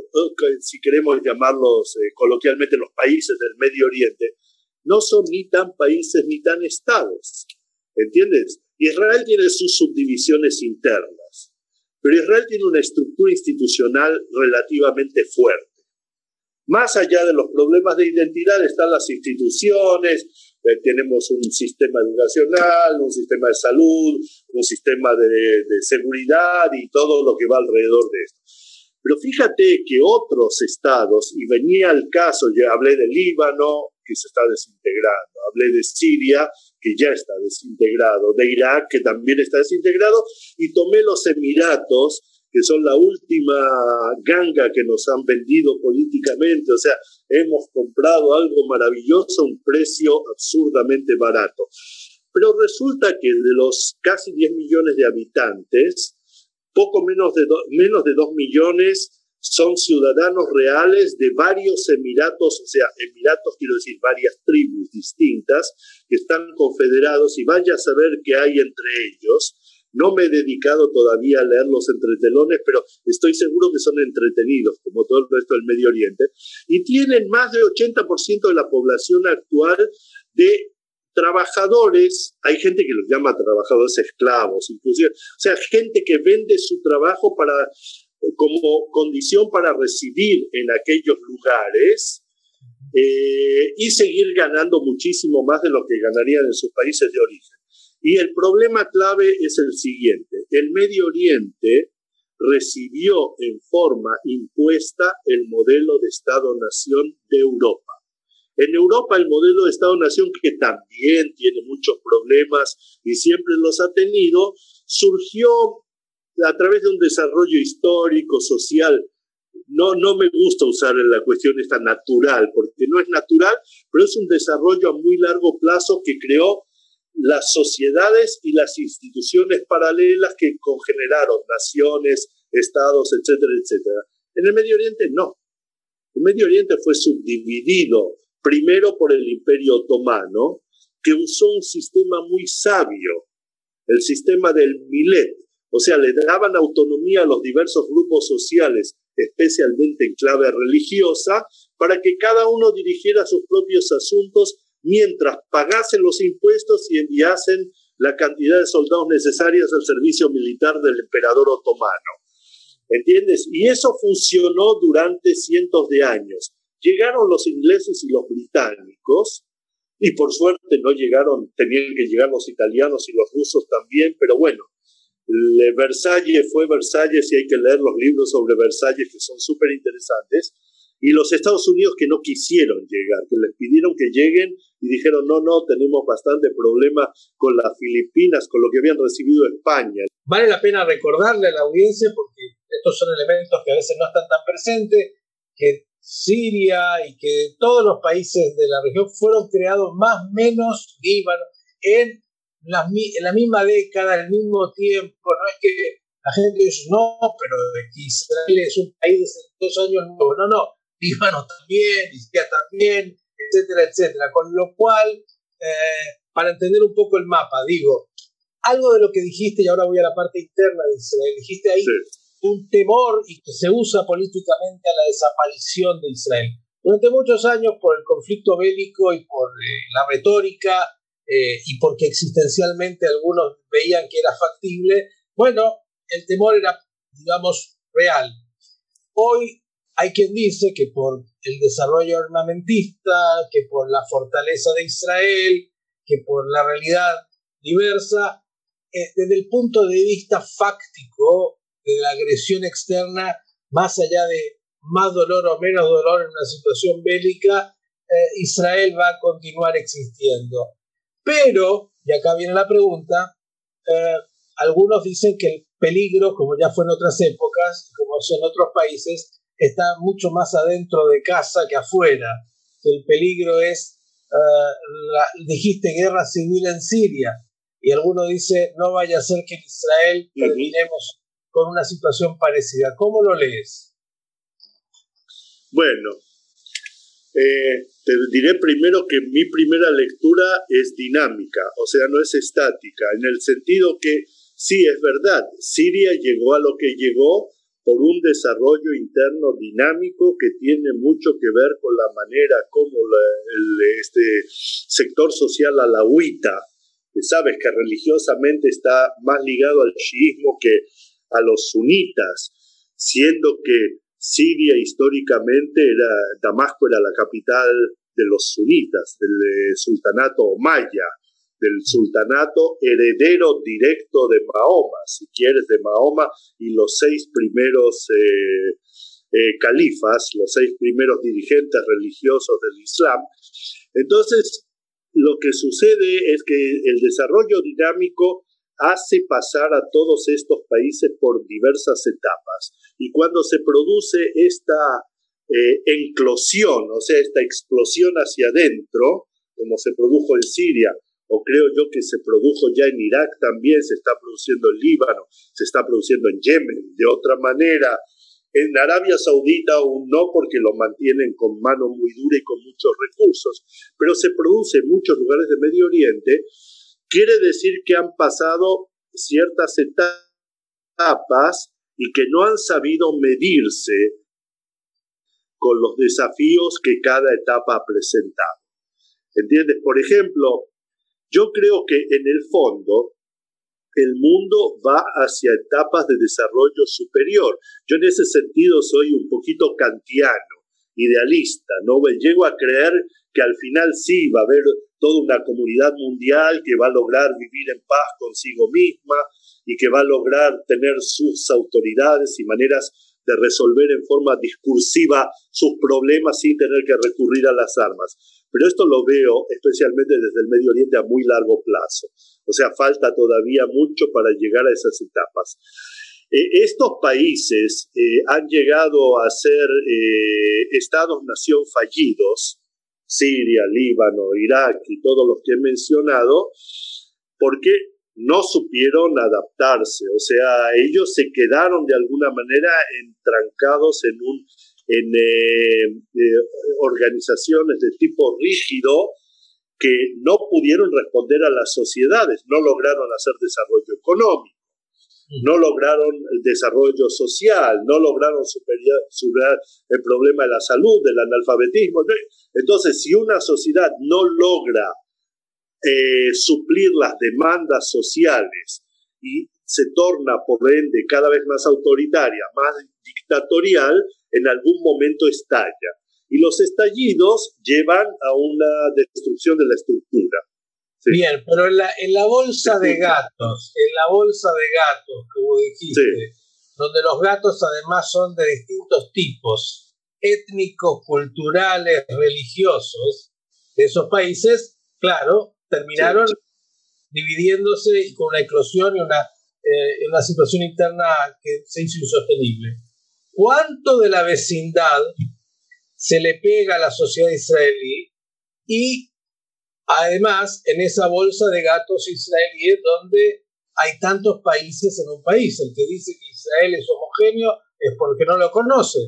si queremos llamarlos eh, coloquialmente los países del Medio Oriente, no son ni tan países ni tan estados. ¿Entiendes? Israel tiene sus subdivisiones internas, pero Israel tiene una estructura institucional relativamente fuerte. Más allá de los problemas de identidad están las instituciones, eh, tenemos un sistema educacional, un sistema de salud, un sistema de, de seguridad y todo lo que va alrededor de esto. Pero fíjate que otros estados, y venía el caso, ya hablé de Líbano, que se está desintegrando, hablé de Siria, que ya está desintegrado, de Irak, que también está desintegrado, y tomé los Emiratos, que son la última ganga que nos han vendido políticamente, o sea, hemos comprado algo maravilloso a un precio absurdamente barato. Pero resulta que de los casi 10 millones de habitantes, poco menos de, menos de 2 millones son ciudadanos reales de varios emiratos, o sea, emiratos quiero decir varias tribus distintas que están confederados y vaya a saber qué hay entre ellos. No me he dedicado todavía a leer los entretelones, pero estoy seguro que son entretenidos, como todo el resto del Medio Oriente, y tienen más del 80% de la población actual de trabajadores, hay gente que los llama trabajadores esclavos, inclusive, o sea, gente que vende su trabajo para como condición para residir en aquellos lugares eh, y seguir ganando muchísimo más de lo que ganarían en sus países de origen. Y el problema clave es el siguiente. El Medio Oriente recibió en forma impuesta el modelo de Estado-Nación de Europa. En Europa el modelo de Estado-Nación, que también tiene muchos problemas y siempre los ha tenido, surgió a través de un desarrollo histórico, social, no, no me gusta usar la cuestión esta natural, porque no es natural, pero es un desarrollo a muy largo plazo que creó las sociedades y las instituciones paralelas que congeneraron naciones, estados, etcétera, etcétera. En el Medio Oriente no. El Medio Oriente fue subdividido primero por el Imperio Otomano, que usó un sistema muy sabio, el sistema del Milet, o sea, le daban autonomía a los diversos grupos sociales, especialmente en clave religiosa, para que cada uno dirigiera sus propios asuntos mientras pagasen los impuestos y enviasen la cantidad de soldados necesarias al servicio militar del emperador otomano. ¿Entiendes? Y eso funcionó durante cientos de años. Llegaron los ingleses y los británicos, y por suerte no llegaron, tenían que llegar los italianos y los rusos también, pero bueno, Versalles fue Versalles y hay que leer los libros sobre Versalles que son súper interesantes. Y los Estados Unidos que no quisieron llegar, que les pidieron que lleguen y dijeron, no, no, tenemos bastante problema con las Filipinas, con lo que habían recibido España. Vale la pena recordarle a la audiencia, porque estos son elementos que a veces no están tan presentes, que Siria y que todos los países de la región fueron creados más o menos Líbano en en la misma década, el mismo tiempo, no es que la gente dice, no, pero Israel es un país de dos años nuevo, no, no, Líbano también, Siria también, etcétera, etcétera, con lo cual, eh, para entender un poco el mapa, digo, algo de lo que dijiste, y ahora voy a la parte interna de Israel, dijiste ahí un temor y que se usa políticamente a la desaparición de Israel. Durante muchos años, por el conflicto bélico y por eh, la retórica, eh, y porque existencialmente algunos veían que era factible, bueno, el temor era, digamos, real. Hoy hay quien dice que por el desarrollo armamentista, que por la fortaleza de Israel, que por la realidad diversa, eh, desde el punto de vista fáctico de la agresión externa, más allá de más dolor o menos dolor en una situación bélica, eh, Israel va a continuar existiendo. Pero, y acá viene la pregunta, eh, algunos dicen que el peligro, como ya fue en otras épocas, como son otros países, está mucho más adentro de casa que afuera. El peligro es, uh, dijiste, guerra civil en Siria, y alguno dice, no vaya a ser que en Israel terminemos con una situación parecida. ¿Cómo lo lees? Bueno, eh, te diré primero que mi primera lectura es dinámica, o sea, no es estática, en el sentido que sí, es verdad, Siria llegó a lo que llegó por un desarrollo interno dinámico que tiene mucho que ver con la manera como el, este sector social alawita, que sabes que religiosamente está más ligado al chiismo que a los sunitas, siendo que Siria históricamente era, Damasco era la capital de los sunitas, del eh, sultanato omaya, del sultanato heredero directo de Mahoma, si quieres, de Mahoma y los seis primeros eh, eh, califas, los seis primeros dirigentes religiosos del Islam. Entonces, lo que sucede es que el desarrollo dinámico hace pasar a todos estos países por diversas etapas. Y cuando se produce esta eh, enclosión, o sea, esta explosión hacia adentro, como se produjo en Siria, o creo yo que se produjo ya en Irak también, se está produciendo en Líbano, se está produciendo en Yemen, de otra manera. En Arabia Saudita aún no, porque lo mantienen con mano muy dura y con muchos recursos, pero se produce en muchos lugares de Medio Oriente. Quiere decir que han pasado ciertas etapas y que no han sabido medirse con los desafíos que cada etapa ha presentado. ¿Entiendes? Por ejemplo, yo creo que en el fondo el mundo va hacia etapas de desarrollo superior. Yo en ese sentido soy un poquito kantiano, idealista, ¿no? Llego a creer que al final sí va a haber toda una comunidad mundial que va a lograr vivir en paz consigo misma y que va a lograr tener sus autoridades y maneras de resolver en forma discursiva sus problemas sin tener que recurrir a las armas. Pero esto lo veo especialmente desde el Medio Oriente a muy largo plazo. O sea, falta todavía mucho para llegar a esas etapas. Eh, estos países eh, han llegado a ser eh, estados-nación fallidos, Siria, Líbano, Irak y todos los que he mencionado, porque no supieron adaptarse, o sea, ellos se quedaron de alguna manera entrancados en un en eh, eh, organizaciones de tipo rígido que no pudieron responder a las sociedades, no lograron hacer desarrollo económico, no lograron el desarrollo social, no lograron superar, el problema de la salud, del analfabetismo. Entonces, si una sociedad no logra eh, suplir las demandas sociales y se torna, por ende, cada vez más autoritaria, más dictatorial, en algún momento estalla. Y los estallidos llevan a una destrucción de la estructura. Bien, pero en la, en la bolsa de gatos, en la bolsa de gatos, como dijiste, donde los gatos además son de distintos tipos, étnicos, culturales, religiosos, de esos países, claro, terminaron dividiéndose y con una eclosión y una, eh, una situación interna que se hizo insostenible cuánto de la vecindad se le pega a la sociedad israelí y además en esa bolsa de gatos israelíes donde hay tantos países en un país. El que dice que Israel es homogéneo es porque no lo conoce.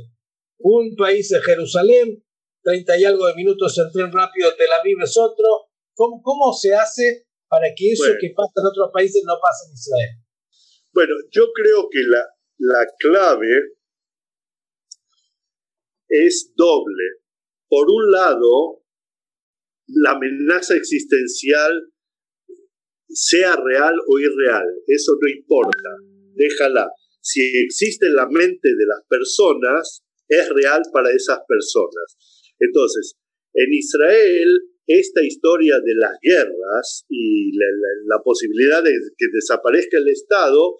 Un país es Jerusalén, 30 y algo de minutos en tren rápido, Tel Aviv es otro. ¿Cómo, cómo se hace para que eso que pasa en otros países no pase en Israel? Bueno, yo creo que la, la clave es doble. Por un lado, la amenaza existencial sea real o irreal, eso no importa, déjala. Si existe en la mente de las personas, es real para esas personas. Entonces, en Israel, esta historia de las guerras y la, posibilidad de que desaparezca el Estado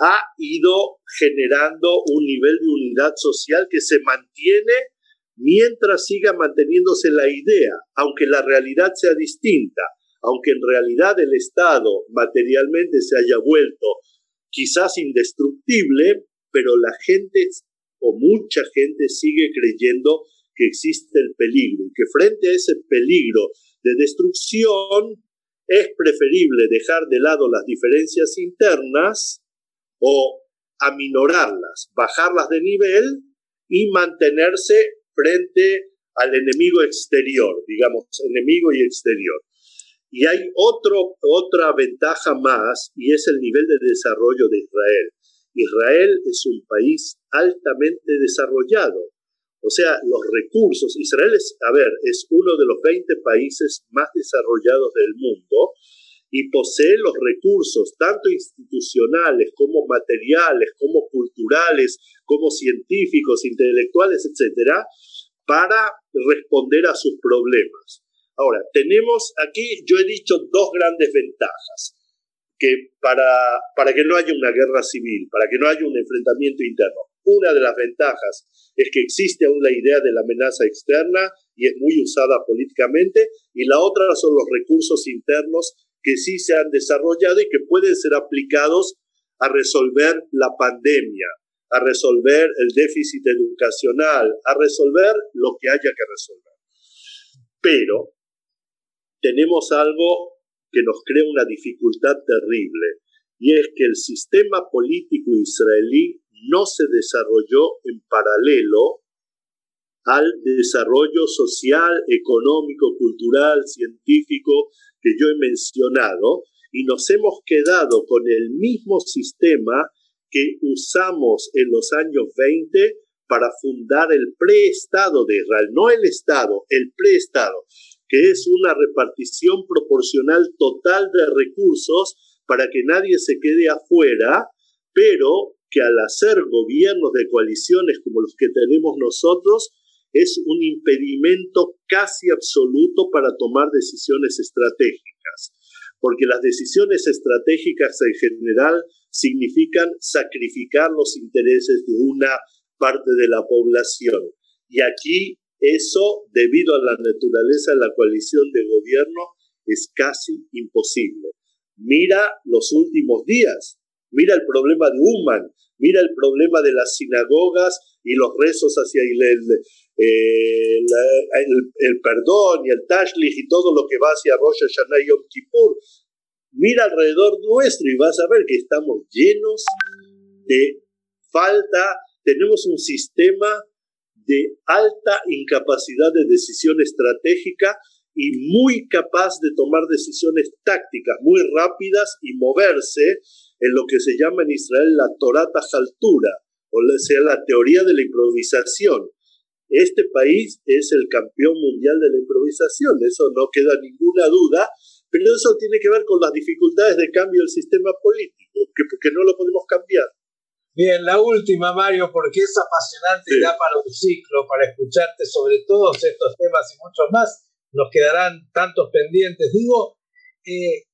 ha ido generando un nivel de unidad social que se mantiene mientras siga manteniéndose la idea, aunque la realidad sea distinta, aunque en realidad el Estado materialmente se haya vuelto quizás indestructible, pero la gente o mucha gente sigue creyendo que existe el peligro y que frente a ese peligro de destrucción es preferible dejar de lado las diferencias internas o aminorarlas, bajarlas de nivel y mantenerse frente al enemigo exterior, digamos, enemigo y exterior. Y hay otro, otra ventaja más y es el nivel de desarrollo de Israel. Israel es un país altamente desarrollado. O sea, los recursos, Israel es, a ver, es uno de los 20 países más desarrollados del mundo y posee los recursos, tanto institucionales como materiales, como culturales, como científicos, intelectuales, etcétera, para responder a sus problemas. Ahora, tenemos aquí, yo he dicho dos grandes ventajas que para, para que no haya una guerra civil, para que no haya un enfrentamiento interno. Una de las ventajas es que existe aún la idea de la amenaza externa y es muy usada políticamente, y la otra son los recursos internos que sí se han desarrollado y que pueden ser aplicados a resolver la pandemia, a resolver el déficit educacional, a resolver lo que haya que resolver. Pero tenemos algo que nos crea una dificultad terrible, y es que el sistema político israelí no se desarrolló en paralelo al desarrollo social, económico, cultural, científico que yo he mencionado, y nos hemos quedado con el mismo sistema que usamos en los años 20 para fundar el preestado de Israel, no el Estado, el preestado, que es una repartición proporcional total de recursos para que nadie se quede afuera, pero que al hacer gobiernos de coaliciones como los que tenemos nosotros, es un impedimento casi absoluto para tomar decisiones estratégicas, porque las decisiones estratégicas en general significan sacrificar los intereses de una parte de la población. Y aquí eso, debido a la naturaleza de la coalición de gobierno, es casi imposible. Mira los últimos días, mira el problema de Uman, mira el problema de las sinagogas y los rezos hacia el, el, el, perdón y el tashlich y todo lo que va hacia Rosh Hashanah y Yom Kippur. Mira alrededor nuestro y vas a ver que estamos llenos de falta, tenemos un sistema de alta incapacidad de decisión estratégica y muy capaz de tomar decisiones tácticas muy rápidas y moverse en lo que se llama en Israel la Torata Jaltura, o sea, la teoría de la improvisación. Este país es el campeón mundial de la improvisación, eso no queda ninguna duda, pero eso tiene que ver con las dificultades de cambio del sistema político, que, porque no lo podemos cambiar. Bien, la última, Mario, porque es apasionante y da para un ciclo, para escucharte sobre todos estos temas y muchos más. Nos quedarán tantos pendientes. Digo, eh,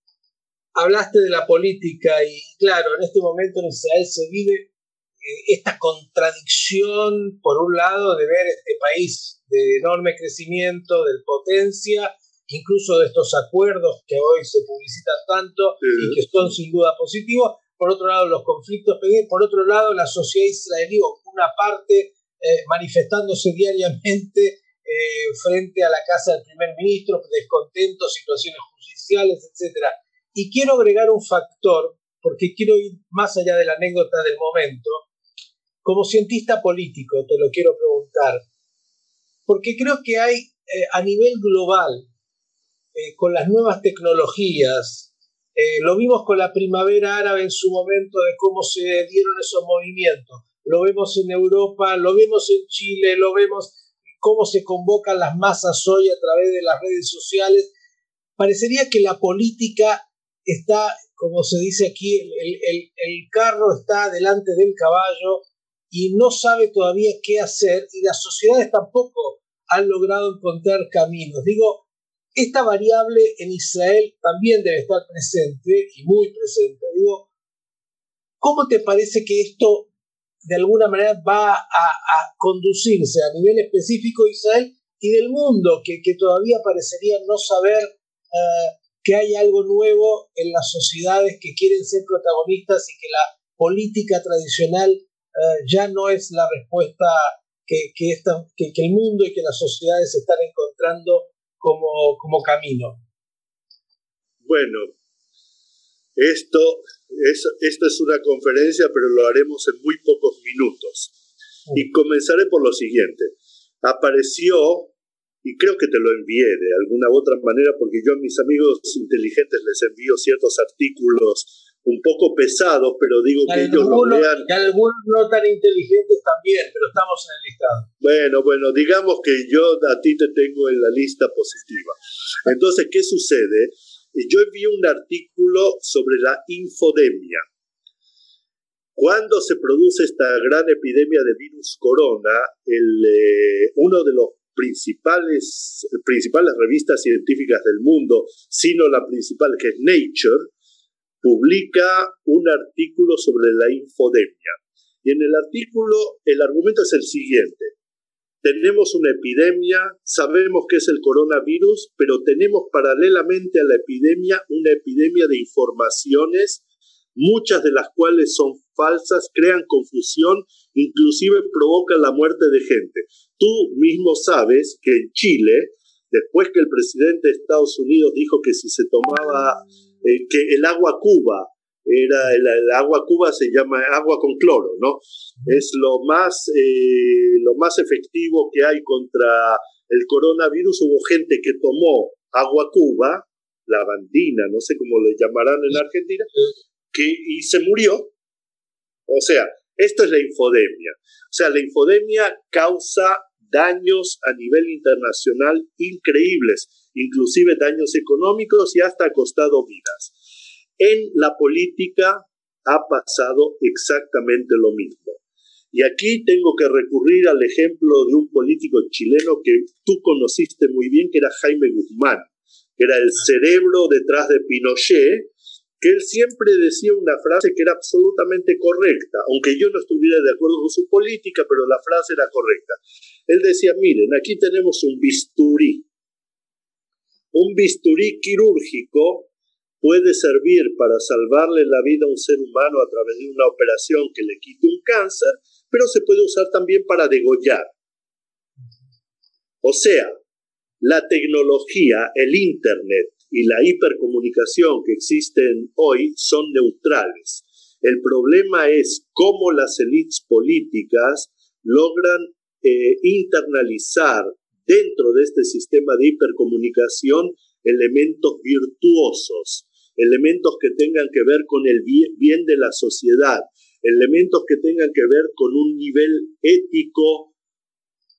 hablaste de la política y claro, en este momento en Israel se vive eh, esta contradicción, por un lado, de ver este país de enorme crecimiento, de potencia, incluso de estos acuerdos que hoy se publicitan tanto y que son sin duda positivos, por otro lado los conflictos por otro lado la sociedad israelí, una parte eh, manifestándose diariamente eh, frente a la casa del primer ministro, descontentos, situaciones judiciales, etc. Y quiero agregar un factor, porque quiero ir más allá de la anécdota del momento, como cientista político te lo quiero preguntar, porque creo que hay eh, a nivel global eh, con las nuevas tecnologías. Eh, lo vimos con la primavera árabe en su momento de cómo se dieron esos movimientos. Lo vemos en Europa, lo vemos en Chile, lo vemos cómo se convocan las masas hoy a través de las redes sociales. Parecería que la política está, como se dice aquí, el carro está delante del caballo y no sabe todavía qué hacer y las sociedades tampoco han logrado encontrar caminos. Digo, esta variable en Israel también debe estar presente y muy presente. Digo, ¿cómo te parece que esto de alguna manera va a, conducirse a nivel específico de Israel y del mundo, que, todavía parecería no saber eh, que hay algo nuevo en las sociedades que quieren ser protagonistas y que la política tradicional eh, ya no es la respuesta que, que, el mundo y que las sociedades están encontrando como, como camino. Bueno, esto es, esta es una conferencia, pero lo haremos en muy pocos minutos. Y comenzaré por lo siguiente. Apareció, y creo que te lo envié de alguna u otra manera, porque yo a mis amigos inteligentes les envío ciertos artículos un poco pesados, pero digo que ellos lo lean. Y algunos no tan inteligentes también, pero estamos en el listado. Bueno, bueno, digamos que yo a ti te tengo en la lista positiva. Entonces, ¿qué sucede? Yo envié un artículo sobre la infodemia. Cuando se produce esta gran epidemia de virus corona, el, eh, uno de los principales, principales revistas científicas del mundo, sino la principal que es Nature, publica un artículo sobre la infodemia. Y en el artículo el argumento es el siguiente. Tenemos una epidemia, sabemos que es el coronavirus, pero tenemos paralelamente a la epidemia una epidemia de informaciones, muchas de las cuales son falsas, crean confusión, inclusive provocan la muerte de gente. Tú mismo sabes que en Chile, después que el presidente de Estados Unidos dijo que si se tomaba eh, que el agua cuba era el, agua cuba se llama agua con cloro, ¿no? Es lo más, eh, lo más efectivo que hay contra el coronavirus. Hubo gente que tomó agua cuba, lavandina, no sé cómo le llamarán en Argentina, que, y se murió. O sea, esto es la infodemia. O sea, la infodemia causa daños a nivel internacional increíbles, inclusive daños económicos y hasta ha costado vidas. En la política ha pasado exactamente lo mismo. Y aquí tengo que recurrir al ejemplo de un político chileno que tú conociste muy bien, que era Jaime Guzmán, que era el cerebro detrás de Pinochet, que él siempre decía una frase que era absolutamente correcta, aunque yo no estuviera de acuerdo con su política, pero la frase era correcta. Él decía, miren, aquí tenemos un bisturí. Un bisturí quirúrgico puede servir para salvarle la vida a un ser humano a través de una operación que le quite un cáncer, pero se puede usar también para degollar. O sea, la tecnología, el Internet y la hipercomunicación que existen hoy son neutrales. El problema es cómo las élites políticas logran eh, internalizar dentro de este sistema de hipercomunicación elementos virtuosos, elementos que tengan que ver con el bien de la sociedad, elementos que tengan que ver con un nivel ético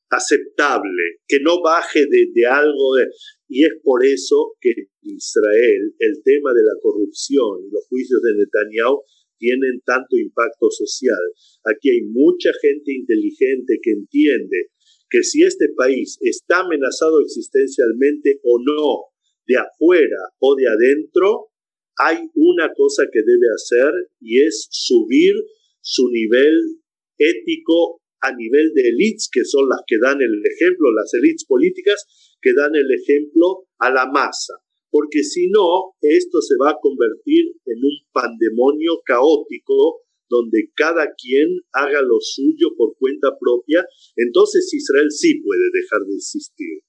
aceptable, que no baje de, algo de... Y es por eso que Israel, el tema de la corrupción y los juicios de Netanyahu tienen tanto impacto social. Aquí hay mucha gente inteligente que entiende que si este país está amenazado existencialmente o no, de afuera o de adentro, hay una cosa que debe hacer y es subir su nivel ético a nivel de élites, que son las que dan el ejemplo, las élites políticas, que dan el ejemplo a la masa porque si no, esto se va a convertir en un pandemonio caótico donde cada quien haga lo suyo por cuenta propia, entonces Israel sí puede dejar de existir.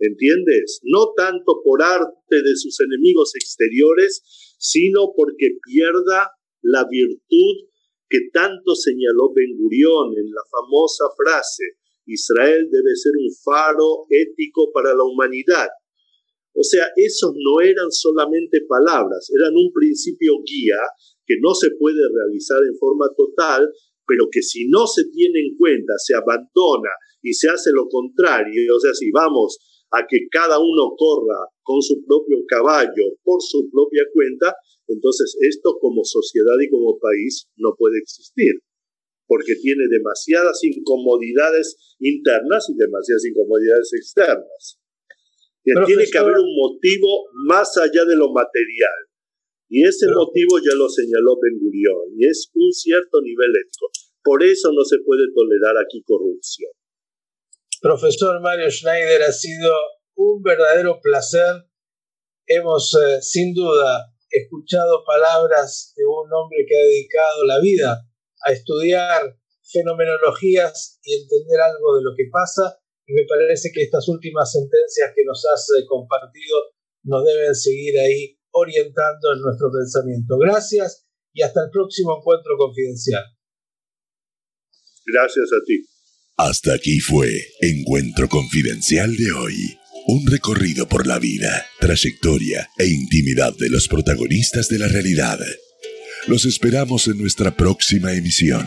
¿Entiendes? No tanto por arte de sus enemigos exteriores, sino porque pierda la virtud que tanto señaló Ben Gurión en la famosa frase, Israel debe ser un faro ético para la humanidad. O sea, esos no eran solamente palabras, eran un principio guía que no se puede realizar en forma total, pero que si no se tiene en cuenta, se abandona y se hace lo contrario, o sea, si vamos a que cada uno corra con su propio caballo por su propia cuenta, entonces esto como sociedad y como país no puede existir, porque tiene demasiadas incomodidades internas y demasiadas incomodidades externas. tiene que haber un motivo más allá de lo material. Y ese motivo ya lo señaló Ben Gurion, y es un cierto nivel ético. Por eso no se puede tolerar aquí corrupción. Profesor Mario Schneider, ha sido un verdadero placer. Hemos, eh, sin duda, escuchado palabras de un hombre que ha dedicado la vida a estudiar fenomenologías y entender algo de lo que pasa. Y me parece que estas últimas sentencias que nos has eh, compartido nos deben seguir ahí orientando en nuestro pensamiento. Gracias y hasta el próximo encuentro confidencial. Gracias a ti. Hasta aquí fue Encuentro Confidencial de hoy. Un recorrido por la vida, trayectoria e intimidad de los protagonistas de la realidad. Los esperamos en nuestra próxima emisión.